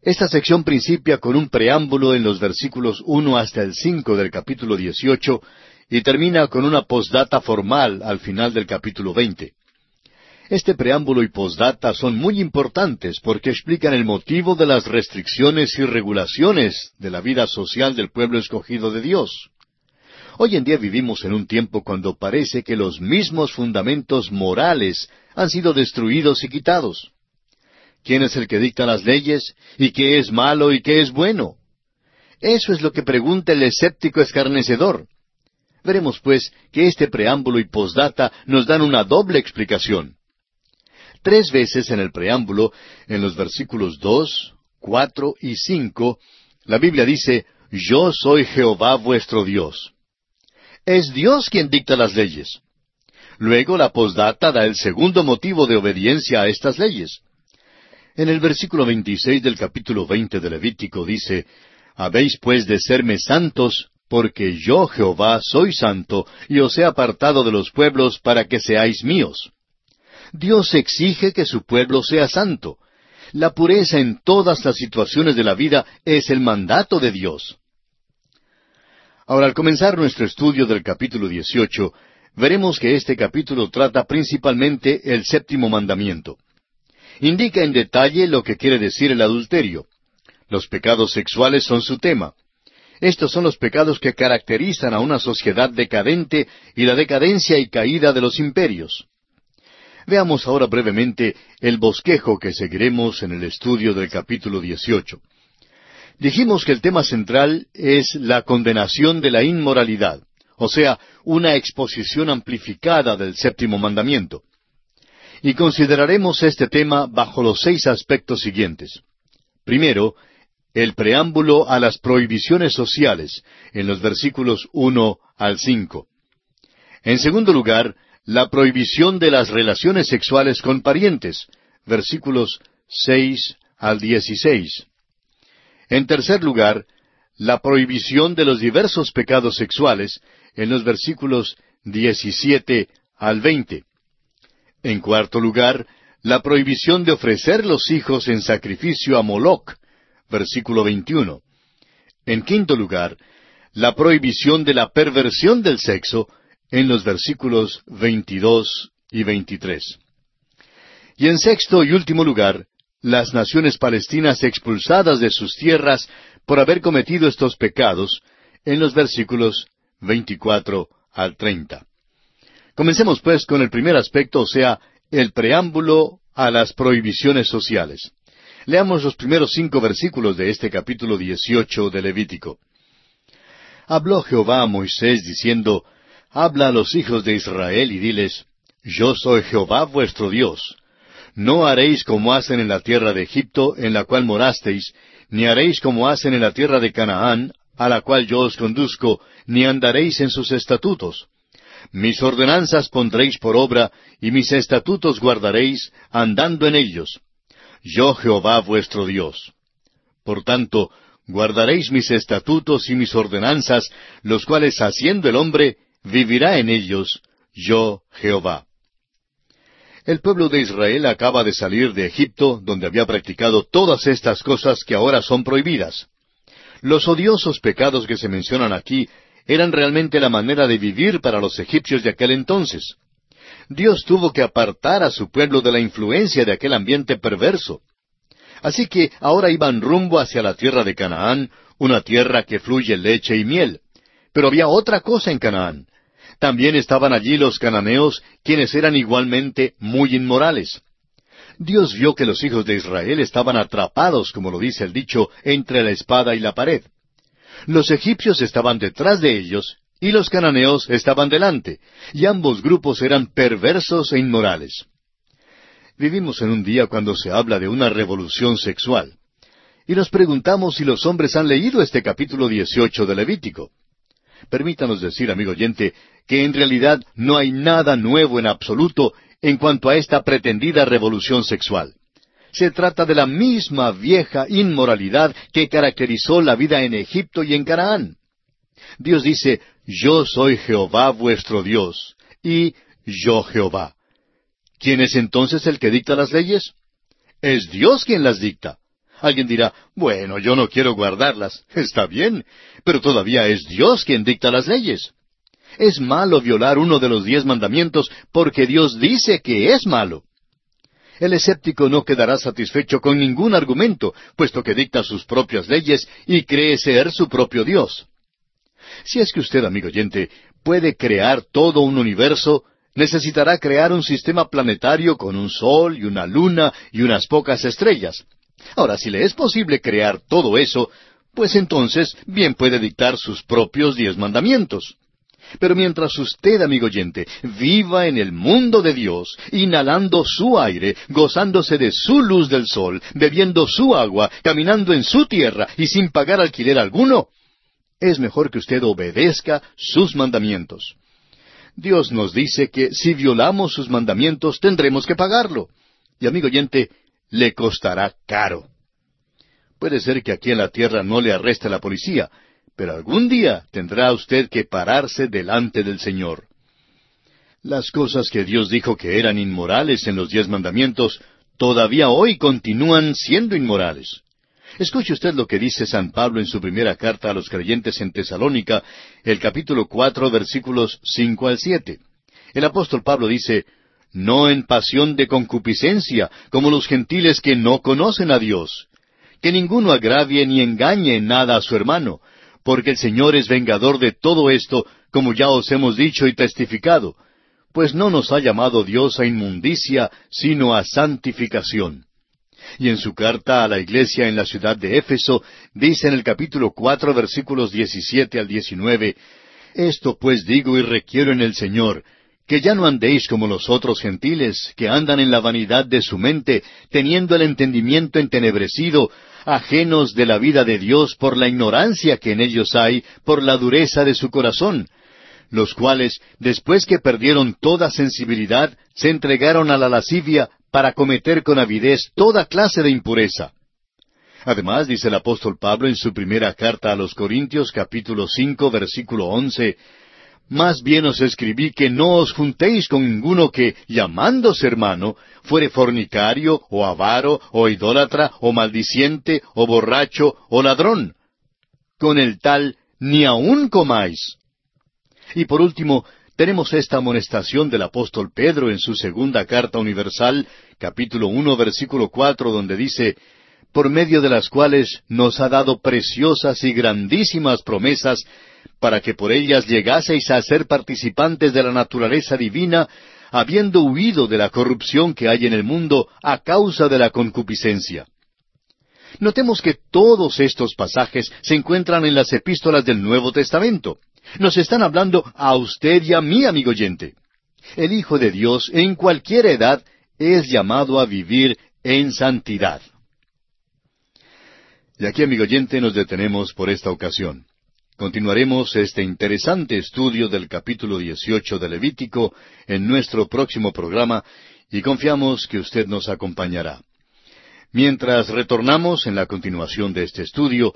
Esta sección principia con un preámbulo en los versículos uno hasta el cinco del capítulo 18 y termina con una postdata formal al final del capítulo 20. Este preámbulo y postdata son muy importantes porque explican el motivo de las restricciones y regulaciones de la vida social del pueblo escogido de Dios. Hoy en día vivimos en un tiempo cuando parece que los mismos fundamentos morales han sido destruidos y quitados. ¿Quién es el que dicta las leyes? ¿Y qué es malo y qué es bueno? Eso es lo que pregunta el escéptico escarnecedor. Veremos, pues, que este preámbulo y postdata nos dan una doble explicación. Tres veces en el preámbulo, en los versículos dos, cuatro y cinco, la Biblia dice, Yo soy Jehová vuestro Dios. Es Dios quien dicta las leyes. Luego la posdata da el segundo motivo de obediencia a estas leyes. En el versículo 26 del capítulo 20 de Levítico dice, Habéis pues de serme santos, porque yo Jehová soy santo, y os he apartado de los pueblos para que seáis míos. Dios exige que su pueblo sea santo. La pureza en todas las situaciones de la vida es el mandato de Dios. Ahora, al comenzar nuestro estudio del capítulo 18, veremos que este capítulo trata principalmente el séptimo mandamiento. Indica en detalle lo que quiere decir el adulterio. Los pecados sexuales son su tema. Estos son los pecados que caracterizan a una sociedad decadente y la decadencia y caída de los imperios. Veamos ahora brevemente el bosquejo que seguiremos en el estudio del capítulo 18. Dijimos que el tema central es la condenación de la inmoralidad, o sea, una exposición amplificada del séptimo mandamiento. Y consideraremos este tema bajo los seis aspectos siguientes. Primero, el preámbulo a las prohibiciones sociales, en los versículos uno al cinco. En segundo lugar, la prohibición de las relaciones sexuales con parientes, versículos seis al dieciséis. En tercer lugar, la prohibición de los diversos pecados sexuales, en los versículos diecisiete al veinte. En cuarto lugar, la prohibición de ofrecer los hijos en sacrificio a Moloc, versículo 21. En quinto lugar, la prohibición de la perversión del sexo, en los versículos 22 y 23. Y en sexto y último lugar, las naciones palestinas expulsadas de sus tierras por haber cometido estos pecados, en los versículos 24 al 30. Comencemos pues con el primer aspecto, o sea, el preámbulo a las prohibiciones sociales. Leamos los primeros cinco versículos de este capítulo dieciocho de Levítico. Habló Jehová a Moisés diciendo, Habla a los hijos de Israel y diles, Yo soy Jehová vuestro Dios. No haréis como hacen en la tierra de Egipto, en la cual morasteis, ni haréis como hacen en la tierra de Canaán, a la cual yo os conduzco, ni andaréis en sus estatutos mis ordenanzas pondréis por obra, y mis estatutos guardaréis, andando en ellos. Yo Jehová vuestro Dios. Por tanto, guardaréis mis estatutos y mis ordenanzas, los cuales haciendo el hombre, vivirá en ellos, yo Jehová. El pueblo de Israel acaba de salir de Egipto, donde había practicado todas estas cosas que ahora son prohibidas. Los odiosos pecados que se mencionan aquí eran realmente la manera de vivir para los egipcios de aquel entonces. Dios tuvo que apartar a su pueblo de la influencia de aquel ambiente perverso. Así que ahora iban rumbo hacia la tierra de Canaán, una tierra que fluye leche y miel. Pero había otra cosa en Canaán. También estaban allí los cananeos, quienes eran igualmente muy inmorales. Dios vio que los hijos de Israel estaban atrapados, como lo dice el dicho, entre la espada y la pared. Los egipcios estaban detrás de ellos y los cananeos estaban delante, y ambos grupos eran perversos e inmorales. Vivimos en un día cuando se habla de una revolución sexual. Y nos preguntamos si los hombres han leído este capítulo 18 de Levítico. Permítanos decir, amigo oyente, que en realidad no hay nada nuevo en absoluto en cuanto a esta pretendida revolución sexual se trata de la misma vieja inmoralidad que caracterizó la vida en Egipto y en Canaán. Dios dice, Yo soy Jehová vuestro Dios, y yo Jehová. ¿Quién es entonces el que dicta las leyes? Es Dios quien las dicta. Alguien dirá, bueno, yo no quiero guardarlas. [LAUGHS] Está bien, pero todavía es Dios quien dicta las leyes. Es malo violar uno de los diez mandamientos porque Dios dice que es malo. El escéptico no quedará satisfecho con ningún argumento, puesto que dicta sus propias leyes y cree ser su propio Dios. Si es que usted, amigo oyente, puede crear todo un universo, necesitará crear un sistema planetario con un sol y una luna y unas pocas estrellas. Ahora, si le es posible crear todo eso, pues entonces bien puede dictar sus propios diez mandamientos. Pero mientras usted, amigo oyente, viva en el mundo de Dios, inhalando su aire, gozándose de su luz del sol, bebiendo su agua, caminando en su tierra y sin pagar alquiler alguno, es mejor que usted obedezca sus mandamientos. Dios nos dice que si violamos sus mandamientos tendremos que pagarlo. Y amigo oyente, le costará caro. Puede ser que aquí en la tierra no le arreste la policía, pero algún día tendrá usted que pararse delante del Señor. Las cosas que Dios dijo que eran inmorales en los diez mandamientos, todavía hoy continúan siendo inmorales. Escuche usted lo que dice San Pablo en su primera carta a los creyentes en Tesalónica, el capítulo cuatro, versículos cinco al siete. El apóstol Pablo dice, No en pasión de concupiscencia, como los gentiles que no conocen a Dios. Que ninguno agravie ni engañe en nada a su hermano, porque el Señor es vengador de todo esto, como ya os hemos dicho y testificado, pues no nos ha llamado Dios a inmundicia, sino a santificación. Y en su carta a la iglesia en la ciudad de Éfeso, dice en el capítulo cuatro versículos diecisiete al diecinueve, Esto pues digo y requiero en el Señor, que ya no andéis como los otros gentiles, que andan en la vanidad de su mente, teniendo el entendimiento entenebrecido, ajenos de la vida de Dios por la ignorancia que en ellos hay, por la dureza de su corazón, los cuales, después que perdieron toda sensibilidad, se entregaron a la lascivia para cometer con avidez toda clase de impureza. Además, dice el apóstol Pablo en su primera carta a los Corintios capítulo cinco versículo once, Más bien os escribí que no os juntéis con ninguno que, llamándose hermano, fuere fornicario, o avaro, o idólatra, o maldiciente, o borracho, o ladrón. Con el tal ni aun comáis. Y por último, tenemos esta amonestación del apóstol Pedro en su segunda carta universal, capítulo uno, versículo cuatro, donde dice, por medio de las cuales nos ha dado preciosas y grandísimas promesas, para que por ellas llegaseis a ser participantes de la naturaleza divina, habiendo huido de la corrupción que hay en el mundo a causa de la concupiscencia. Notemos que todos estos pasajes se encuentran en las epístolas del Nuevo Testamento. Nos están hablando a usted y a mí, amigo oyente. El Hijo de Dios, en cualquier edad, es llamado a vivir en santidad. Y aquí, amigo oyente, nos detenemos por esta ocasión. Continuaremos este interesante estudio del capítulo 18 de Levítico en nuestro próximo programa y confiamos que usted nos acompañará. Mientras retornamos en la continuación de este estudio,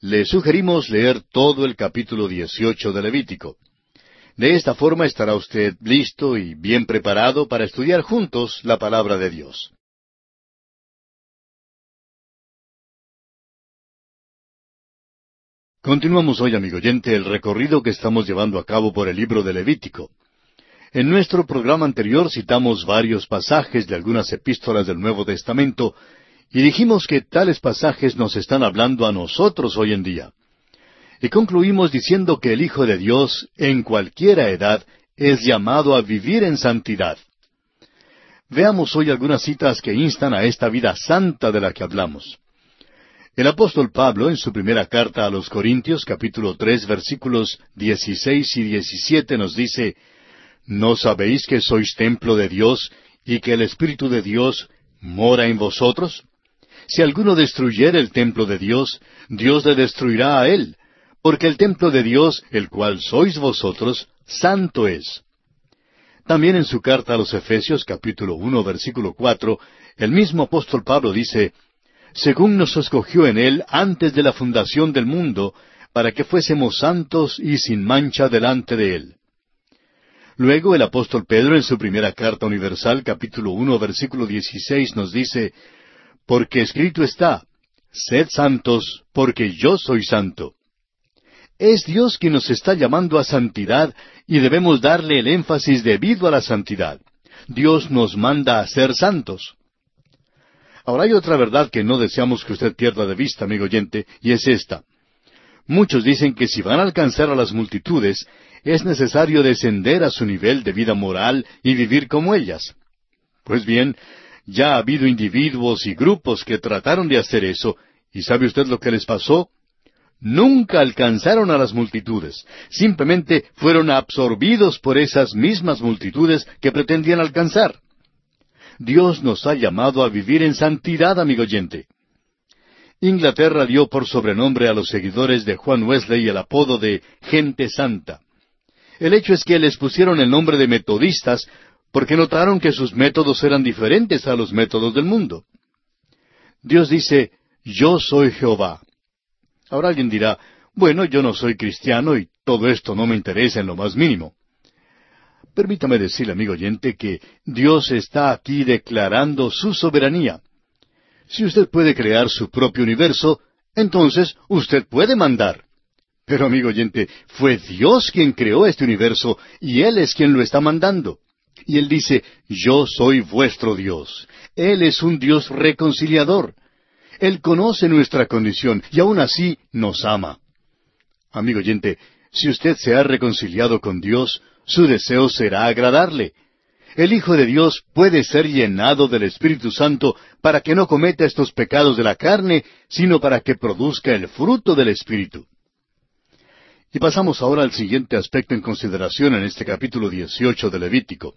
le sugerimos leer todo el capítulo 18 de Levítico. De esta forma estará usted listo y bien preparado para estudiar juntos la palabra de Dios. Continuamos hoy, amigo oyente, el recorrido que estamos llevando a cabo por el libro de Levítico. En nuestro programa anterior citamos varios pasajes de algunas epístolas del Nuevo Testamento y dijimos que tales pasajes nos están hablando a nosotros hoy en día. Y concluimos diciendo que el Hijo de Dios, en cualquiera edad, es llamado a vivir en santidad. Veamos hoy algunas citas que instan a esta vida santa de la que hablamos. El apóstol Pablo, en su primera carta a los Corintios, capítulo tres, versículos dieciséis y diecisiete, nos dice, ¿No sabéis que sois templo de Dios y que el Espíritu de Dios mora en vosotros? Si alguno destruyere el templo de Dios, Dios le destruirá a él, porque el templo de Dios, el cual sois vosotros, santo es. También en su carta a los Efesios capítulo uno versículo cuatro, el mismo apóstol Pablo dice, según nos escogió en él antes de la fundación del mundo, para que fuésemos santos y sin mancha delante de él. Luego el apóstol Pedro en su primera carta universal capítulo uno versículo dieciséis nos dice, porque escrito está, Sed santos, porque yo soy santo. Es Dios quien nos está llamando a santidad y debemos darle el énfasis debido a la santidad. Dios nos manda a ser santos. Ahora hay otra verdad que no deseamos que usted pierda de vista, amigo oyente, y es esta. Muchos dicen que si van a alcanzar a las multitudes, es necesario descender a su nivel de vida moral y vivir como ellas. Pues bien, ya ha habido individuos y grupos que trataron de hacer eso, y ¿sabe usted lo que les pasó? Nunca alcanzaron a las multitudes, simplemente fueron absorbidos por esas mismas multitudes que pretendían alcanzar. Dios nos ha llamado a vivir en santidad, amigo oyente. Inglaterra dio por sobrenombre a los seguidores de Juan Wesley el apodo de gente santa. El hecho es que les pusieron el nombre de metodistas porque notaron que sus métodos eran diferentes a los métodos del mundo. Dios dice, yo soy Jehová. Ahora alguien dirá, bueno, yo no soy cristiano y todo esto no me interesa en lo más mínimo. Permítame decirle, amigo oyente, que Dios está aquí declarando su soberanía. Si usted puede crear su propio universo, entonces usted puede mandar. Pero, amigo oyente, fue Dios quien creó este universo y Él es quien lo está mandando. Y él dice, yo soy vuestro Dios. Él es un Dios reconciliador. Él conoce nuestra condición y aún así nos ama. Amigo oyente, si usted se ha reconciliado con Dios, su deseo será agradarle. El Hijo de Dios puede ser llenado del Espíritu Santo para que no cometa estos pecados de la carne, sino para que produzca el fruto del Espíritu. Y pasamos ahora al siguiente aspecto en consideración en este capítulo 18 de Levítico.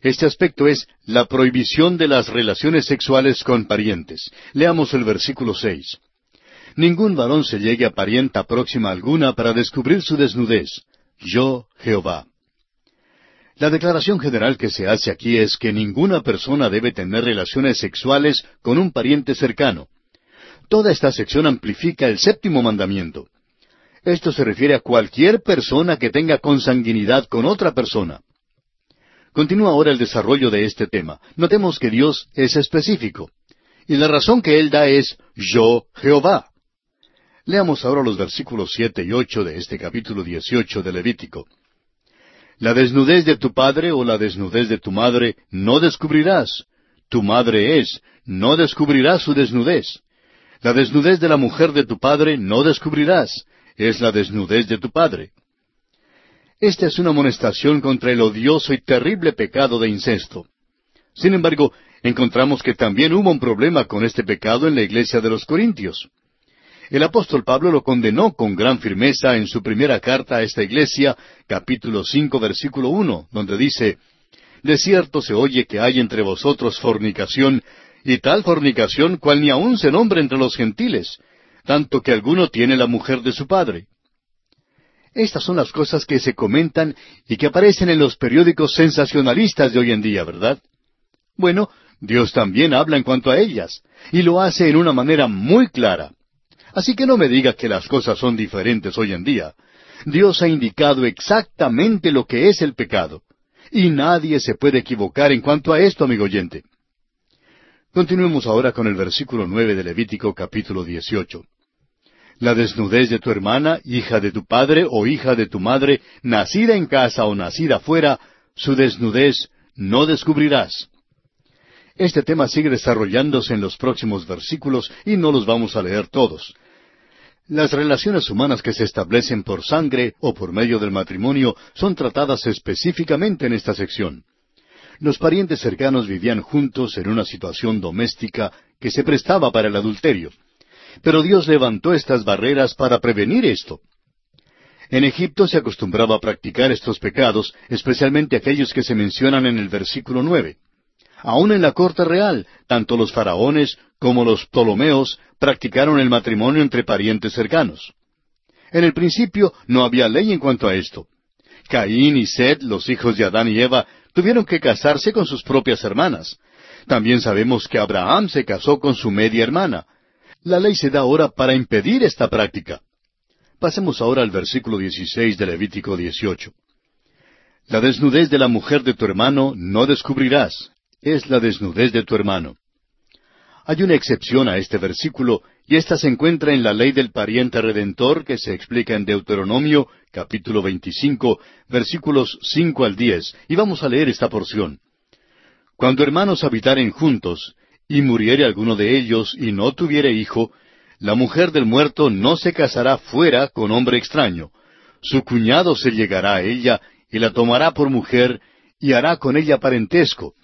Este aspecto es la prohibición de las relaciones sexuales con parientes. Leamos el versículo seis. Ningún varón se llegue a parienta próxima alguna para descubrir su desnudez. yo Jehová. La declaración general que se hace aquí es que ninguna persona debe tener relaciones sexuales con un pariente cercano. Toda esta sección amplifica el séptimo mandamiento. Esto se refiere a cualquier persona que tenga consanguinidad con otra persona. Continúa ahora el desarrollo de este tema. Notemos que Dios es específico. Y la razón que Él da es yo, Jehová. Leamos ahora los versículos siete y ocho de este capítulo dieciocho de Levítico. La desnudez de tu padre o la desnudez de tu madre no descubrirás. Tu madre es, no descubrirás su desnudez. La desnudez de la mujer de tu padre no descubrirás. Es la desnudez de tu padre. Esta es una amonestación contra el odioso y terrible pecado de incesto. Sin embargo, encontramos que también hubo un problema con este pecado en la iglesia de los Corintios. El apóstol Pablo lo condenó con gran firmeza en su primera carta a esta iglesia, capítulo cinco, versículo uno, donde dice De cierto se oye que hay entre vosotros fornicación, y tal fornicación cual ni aun se nombra entre los gentiles, tanto que alguno tiene la mujer de su padre. Estas son las cosas que se comentan y que aparecen en los periódicos sensacionalistas de hoy en día, ¿verdad? Bueno, Dios también habla en cuanto a ellas, y lo hace en una manera muy clara. Así que no me diga que las cosas son diferentes hoy en día. Dios ha indicado exactamente lo que es el pecado. Y nadie se puede equivocar en cuanto a esto, amigo oyente. Continuemos ahora con el versículo nueve de Levítico capítulo dieciocho. La desnudez de tu hermana, hija de tu padre o hija de tu madre, nacida en casa o nacida fuera, su desnudez no descubrirás. Este tema sigue desarrollándose en los próximos versículos y no los vamos a leer todos. Las relaciones humanas que se establecen por sangre o por medio del matrimonio son tratadas específicamente en esta sección. Los parientes cercanos vivían juntos en una situación doméstica que se prestaba para el adulterio. Pero Dios levantó estas barreras para prevenir esto. En Egipto se acostumbraba a practicar estos pecados, especialmente aquellos que se mencionan en el versículo nueve. Aún en la corte real, tanto los faraones como los Ptolomeos practicaron el matrimonio entre parientes cercanos. En el principio no había ley en cuanto a esto. Caín y Sed, los hijos de Adán y Eva, tuvieron que casarse con sus propias hermanas. También sabemos que Abraham se casó con su media hermana. La ley se da ahora para impedir esta práctica. Pasemos ahora al versículo 16 de Levítico 18. La desnudez de la mujer de tu hermano no descubrirás, es la desnudez de tu hermano. Hay una excepción a este versículo, y ésta se encuentra en la ley del pariente redentor que se explica en Deuteronomio capítulo 25, versículos 5 al 10, y vamos a leer esta porción. Cuando hermanos habitaren juntos, y muriere alguno de ellos y no tuviere hijo, la mujer del muerto no se casará fuera con hombre extraño. Su cuñado se llegará a ella y la tomará por mujer y hará con ella parentesco,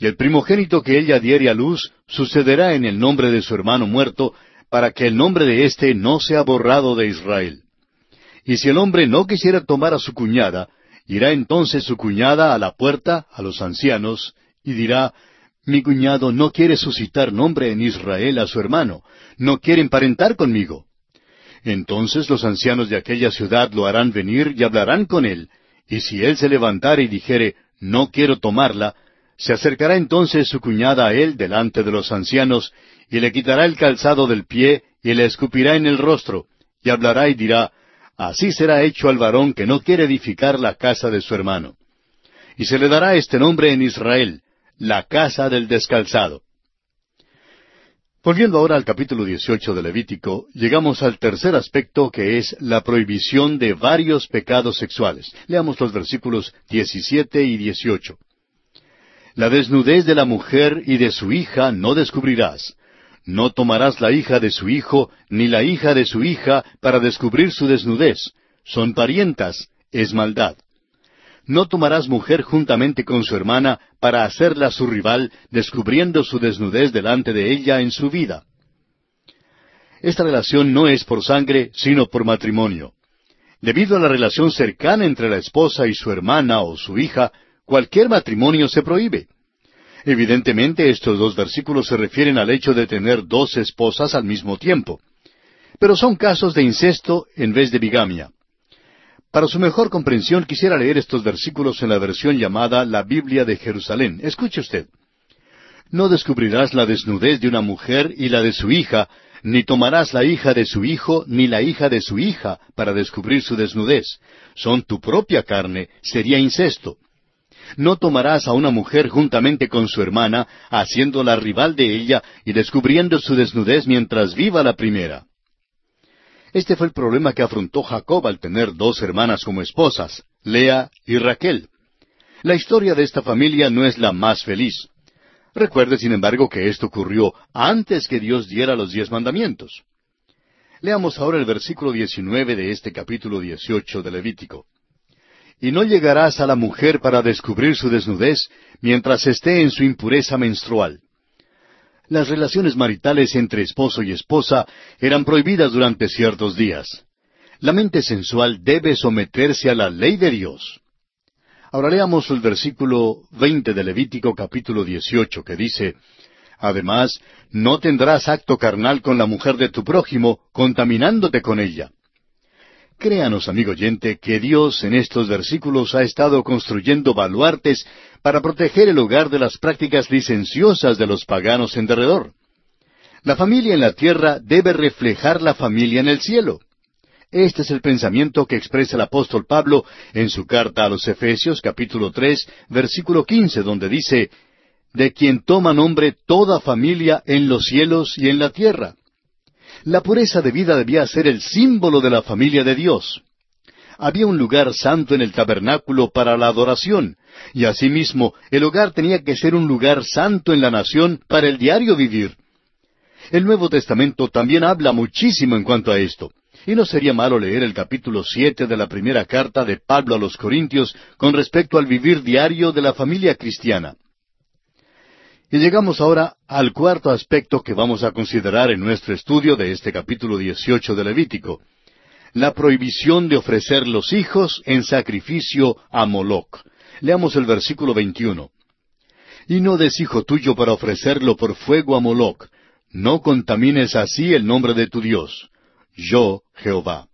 y el primogénito que ella diere a luz sucederá en el nombre de su hermano muerto, para que el nombre de éste no sea borrado de Israel. Y si el hombre no quisiera tomar a su cuñada, irá entonces su cuñada a la puerta, a los ancianos, y dirá, Mi cuñado no quiere suscitar nombre en Israel a su hermano, no quiere emparentar conmigo. Entonces los ancianos de aquella ciudad lo harán venir y hablarán con él, y si él se levantare y dijere, No quiero tomarla, se acercará entonces su cuñada a él delante de los ancianos, y le quitará el calzado del pie, y le escupirá en el rostro, y hablará y dirá, Así será hecho al varón que no quiere edificar la casa de su hermano. Y se le dará este nombre en Israel, la casa del descalzado. Volviendo ahora al capítulo 18 de Levítico, llegamos al tercer aspecto que es la prohibición de varios pecados sexuales. Leamos los versículos 17 y 18. La desnudez de la mujer y de su hija no descubrirás. No tomarás la hija de su hijo, ni la hija de su hija, para descubrir su desnudez. Son parientas, es maldad. No tomarás mujer juntamente con su hermana para hacerla su rival, descubriendo su desnudez delante de ella en su vida. Esta relación no es por sangre, sino por matrimonio. Debido a la relación cercana entre la esposa y su hermana o su hija, cualquier matrimonio se prohíbe. Evidentemente estos dos versículos se refieren al hecho de tener dos esposas al mismo tiempo. Pero son casos de incesto en vez de bigamia. Para su mejor comprensión quisiera leer estos versículos en la versión llamada la Biblia de Jerusalén. Escuche usted. No descubrirás la desnudez de una mujer y la de su hija, ni tomarás la hija de su hijo, ni la hija de su hija, para descubrir su desnudez. Son tu propia carne, sería incesto. No tomarás a una mujer juntamente con su hermana, haciéndola rival de ella y descubriendo su desnudez mientras viva la primera. Este fue el problema que afrontó Jacob al tener dos hermanas como esposas, Lea y Raquel. La historia de esta familia no es la más feliz. Recuerde, sin embargo, que esto ocurrió antes que Dios diera los diez mandamientos. Leamos ahora el versículo 19 de este capítulo 18 de Levítico. Y no llegarás a la mujer para descubrir su desnudez mientras esté en su impureza menstrual. Las relaciones maritales entre esposo y esposa eran prohibidas durante ciertos días. La mente sensual debe someterse a la ley de Dios. Ahora leamos el versículo veinte de Levítico capítulo dieciocho que dice Además, no tendrás acto carnal con la mujer de tu prójimo, contaminándote con ella. Créanos, amigo oyente, que Dios en estos versículos ha estado construyendo baluartes para proteger el hogar de las prácticas licenciosas de los paganos en derredor. La familia en la tierra debe reflejar la familia en el cielo. Este es el pensamiento que expresa el apóstol Pablo en su carta a los Efesios capítulo tres versículo quince, donde dice de quien toma nombre toda familia en los cielos y en la tierra. La pureza de vida debía ser el símbolo de la familia de Dios. Había un lugar santo en el tabernáculo para la adoración, y asimismo el hogar tenía que ser un lugar santo en la nación para el diario vivir. El Nuevo Testamento también habla muchísimo en cuanto a esto. Y no sería malo leer el capítulo siete de la primera carta de Pablo a los Corintios con respecto al vivir diario de la familia cristiana. Y llegamos ahora al cuarto aspecto que vamos a considerar en nuestro estudio de este capítulo dieciocho de Levítico, la prohibición de ofrecer los hijos en sacrificio a Moloc. Leamos el versículo 21. Y no des hijo tuyo para ofrecerlo por fuego a Moloc, no contamines así el nombre de tu Dios yo Jehová.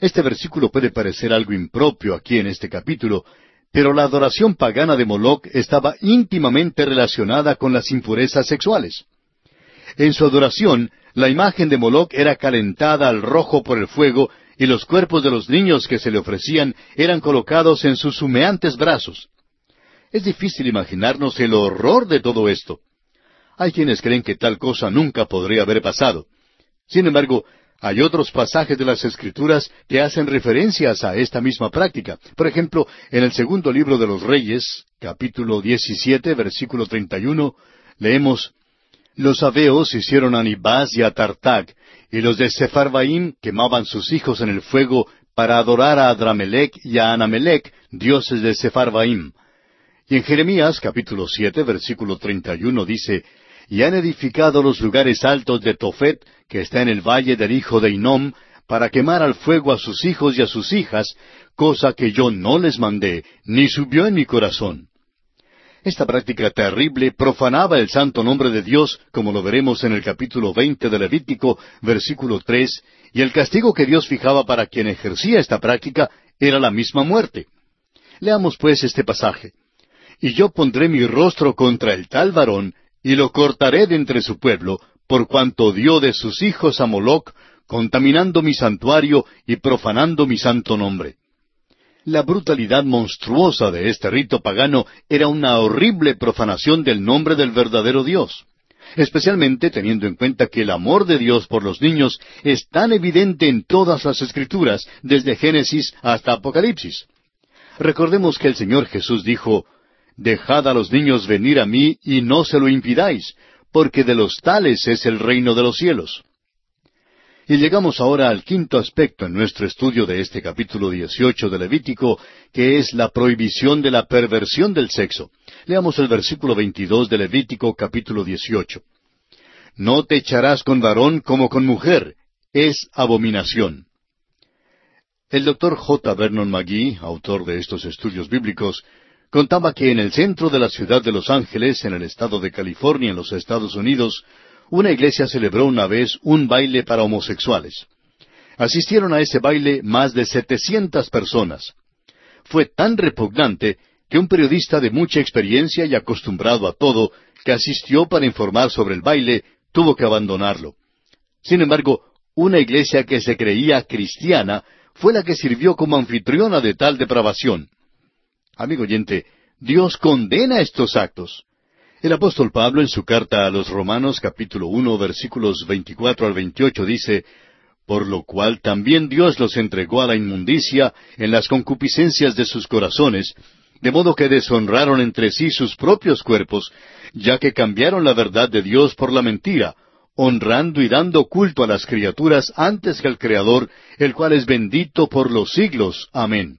Este versículo puede parecer algo impropio aquí en este capítulo, pero la adoración pagana de Moloc estaba íntimamente relacionada con las impurezas sexuales. En su adoración, la imagen de Moloc era calentada al rojo por el fuego y los cuerpos de los niños que se le ofrecían eran colocados en sus humeantes brazos. Es difícil imaginarnos el horror de todo esto. Hay quienes creen que tal cosa nunca podría haber pasado. Sin embargo, hay otros pasajes de las Escrituras que hacen referencias a esta misma práctica. Por ejemplo, en el segundo libro de los Reyes, capítulo 17, versículo 31, leemos, Los aveos hicieron a Nibás y a Tartag, y los de Sepharvaim quemaban sus hijos en el fuego para adorar a Adramelech y a Anamelech, dioses de Sepharvaim. Y en Jeremías, capítulo siete, versículo 31, dice, y han edificado los lugares altos de Tofet, que está en el valle del hijo de Inom, para quemar al fuego a sus hijos y a sus hijas, cosa que yo no les mandé, ni subió en mi corazón. Esta práctica terrible profanaba el santo nombre de Dios, como lo veremos en el capítulo veinte de Levítico, versículo tres, y el castigo que Dios fijaba para quien ejercía esta práctica era la misma muerte. Leamos pues este pasaje. Y yo pondré mi rostro contra el tal varón, y lo cortaré de entre su pueblo, por cuanto dio de sus hijos a Moloc, contaminando mi santuario y profanando mi santo nombre. La brutalidad monstruosa de este rito pagano era una horrible profanación del nombre del verdadero Dios, especialmente teniendo en cuenta que el amor de Dios por los niños es tan evidente en todas las escrituras, desde Génesis hasta Apocalipsis. Recordemos que el Señor Jesús dijo, Dejad a los niños venir a mí y no se lo impidáis, porque de los tales es el reino de los cielos. Y llegamos ahora al quinto aspecto en nuestro estudio de este capítulo dieciocho de Levítico, que es la prohibición de la perversión del sexo. Leamos el versículo veintidós de Levítico capítulo dieciocho. No te echarás con varón como con mujer, es abominación. El doctor J. Vernon McGee, autor de estos estudios bíblicos, contaba que en el centro de la ciudad de Los Ángeles, en el estado de California, en los Estados Unidos, una iglesia celebró una vez un baile para homosexuales. Asistieron a ese baile más de setecientas personas. Fue tan repugnante que un periodista de mucha experiencia y acostumbrado a todo, que asistió para informar sobre el baile, tuvo que abandonarlo. Sin embargo, una iglesia que se creía cristiana fue la que sirvió como anfitriona de tal depravación. Amigo oyente, Dios condena estos actos. El apóstol Pablo en su carta a los Romanos capítulo uno versículos 24 al 28 dice, Por lo cual también Dios los entregó a la inmundicia en las concupiscencias de sus corazones, de modo que deshonraron entre sí sus propios cuerpos, ya que cambiaron la verdad de Dios por la mentira, honrando y dando culto a las criaturas antes que al Creador, el cual es bendito por los siglos. Amén.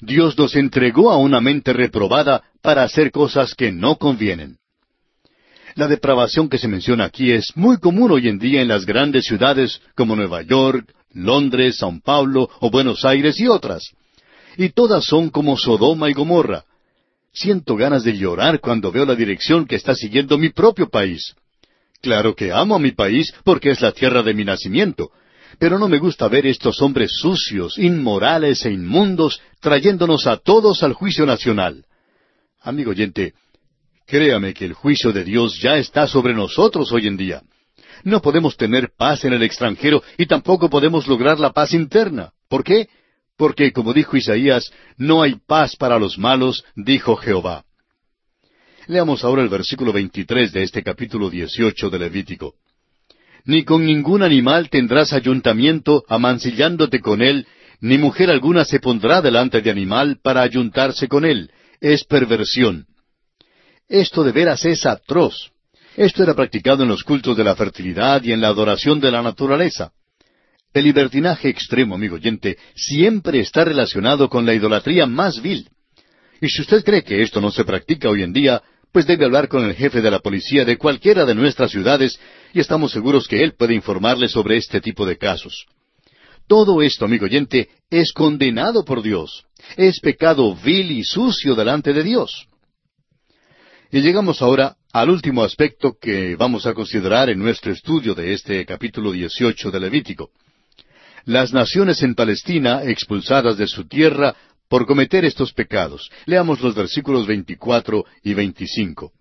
Dios los entregó a una mente reprobada para hacer cosas que no convienen. La depravación que se menciona aquí es muy común hoy en día en las grandes ciudades como Nueva York, Londres, Sao Paulo o Buenos Aires y otras. Y todas son como Sodoma y Gomorra. Siento ganas de llorar cuando veo la dirección que está siguiendo mi propio país. Claro que amo a mi país porque es la tierra de mi nacimiento, pero no me gusta ver estos hombres sucios, inmorales e inmundos trayéndonos a todos al juicio nacional. Amigo oyente, créame que el juicio de Dios ya está sobre nosotros hoy en día. No podemos tener paz en el extranjero y tampoco podemos lograr la paz interna. ¿Por qué? Porque, como dijo Isaías, no hay paz para los malos, dijo Jehová. Leamos ahora el versículo 23 de este capítulo 18 de Levítico ni con ningún animal tendrás ayuntamiento amancillándote con él, ni mujer alguna se pondrá delante de animal para ayuntarse con él. Es perversión. Esto de veras es atroz. Esto era practicado en los cultos de la fertilidad y en la adoración de la naturaleza. El libertinaje extremo, amigo oyente, siempre está relacionado con la idolatría más vil. Y si usted cree que esto no se practica hoy en día, pues debe hablar con el jefe de la policía de cualquiera de nuestras ciudades y estamos seguros que él puede informarle sobre este tipo de casos. Todo esto, amigo oyente, es condenado por Dios. Es pecado vil y sucio delante de Dios. Y llegamos ahora al último aspecto que vamos a considerar en nuestro estudio de este capítulo 18 de Levítico. Las naciones en Palestina, expulsadas de su tierra, por cometer estos pecados. Leamos los versículos 24 y 25.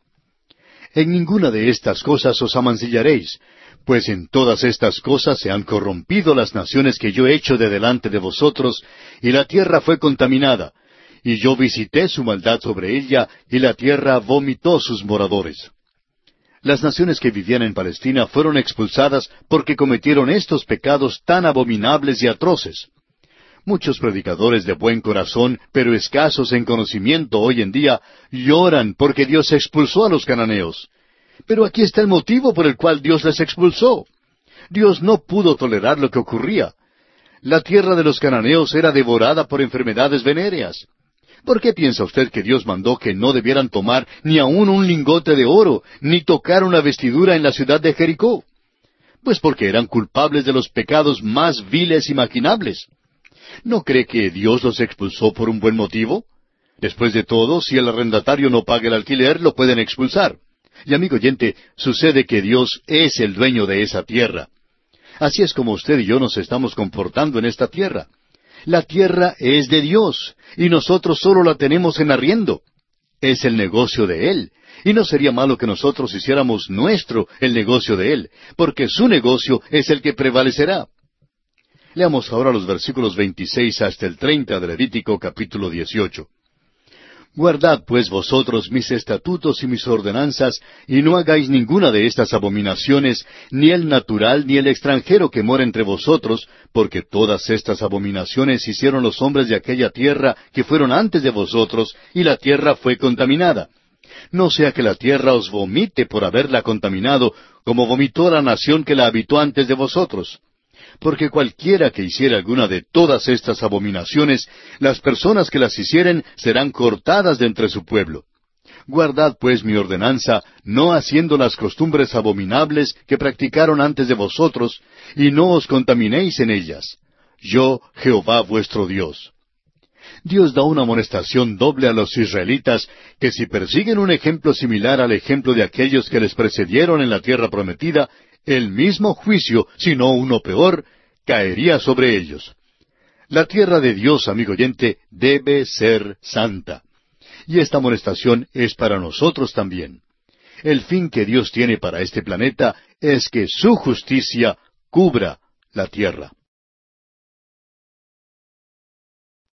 En ninguna de estas cosas os amancillaréis, pues en todas estas cosas se han corrompido las naciones que yo he hecho de delante de vosotros, y la tierra fue contaminada, y yo visité su maldad sobre ella, y la tierra vomitó sus moradores. Las naciones que vivían en Palestina fueron expulsadas porque cometieron estos pecados tan abominables y atroces. Muchos predicadores de buen corazón, pero escasos en conocimiento hoy en día, lloran porque Dios expulsó a los cananeos. Pero aquí está el motivo por el cual Dios les expulsó. Dios no pudo tolerar lo que ocurría. La tierra de los cananeos era devorada por enfermedades venéreas. ¿Por qué piensa usted que Dios mandó que no debieran tomar ni aun un lingote de oro, ni tocar una vestidura en la ciudad de Jericó? Pues porque eran culpables de los pecados más viles y maquinables. ¿No cree que Dios los expulsó por un buen motivo? Después de todo, si el arrendatario no paga el alquiler, lo pueden expulsar. Y amigo oyente, sucede que Dios es el dueño de esa tierra. Así es como usted y yo nos estamos comportando en esta tierra. La tierra es de Dios, y nosotros solo la tenemos en arriendo. Es el negocio de Él, y no sería malo que nosotros hiciéramos nuestro el negocio de Él, porque su negocio es el que prevalecerá. Leamos ahora los versículos 26 hasta el 30 de Levítico capítulo 18. Guardad pues vosotros mis estatutos y mis ordenanzas, y no hagáis ninguna de estas abominaciones, ni el natural ni el extranjero que mora entre vosotros, porque todas estas abominaciones hicieron los hombres de aquella tierra que fueron antes de vosotros, y la tierra fue contaminada. No sea que la tierra os vomite por haberla contaminado, como vomitó la nación que la habitó antes de vosotros porque cualquiera que hiciera alguna de todas estas abominaciones, las personas que las hicieren serán cortadas de entre su pueblo. Guardad pues mi ordenanza, no haciendo las costumbres abominables que practicaron antes de vosotros, y no os contaminéis en ellas. Yo, Jehová vuestro Dios. Dios da una amonestación doble a los israelitas que si persiguen un ejemplo similar al ejemplo de aquellos que les precedieron en la tierra prometida, el mismo juicio, si no uno peor, caería sobre ellos. La tierra de Dios, amigo oyente, debe ser santa. Y esta amonestación es para nosotros también. El fin que Dios tiene para este planeta es que su justicia cubra la tierra.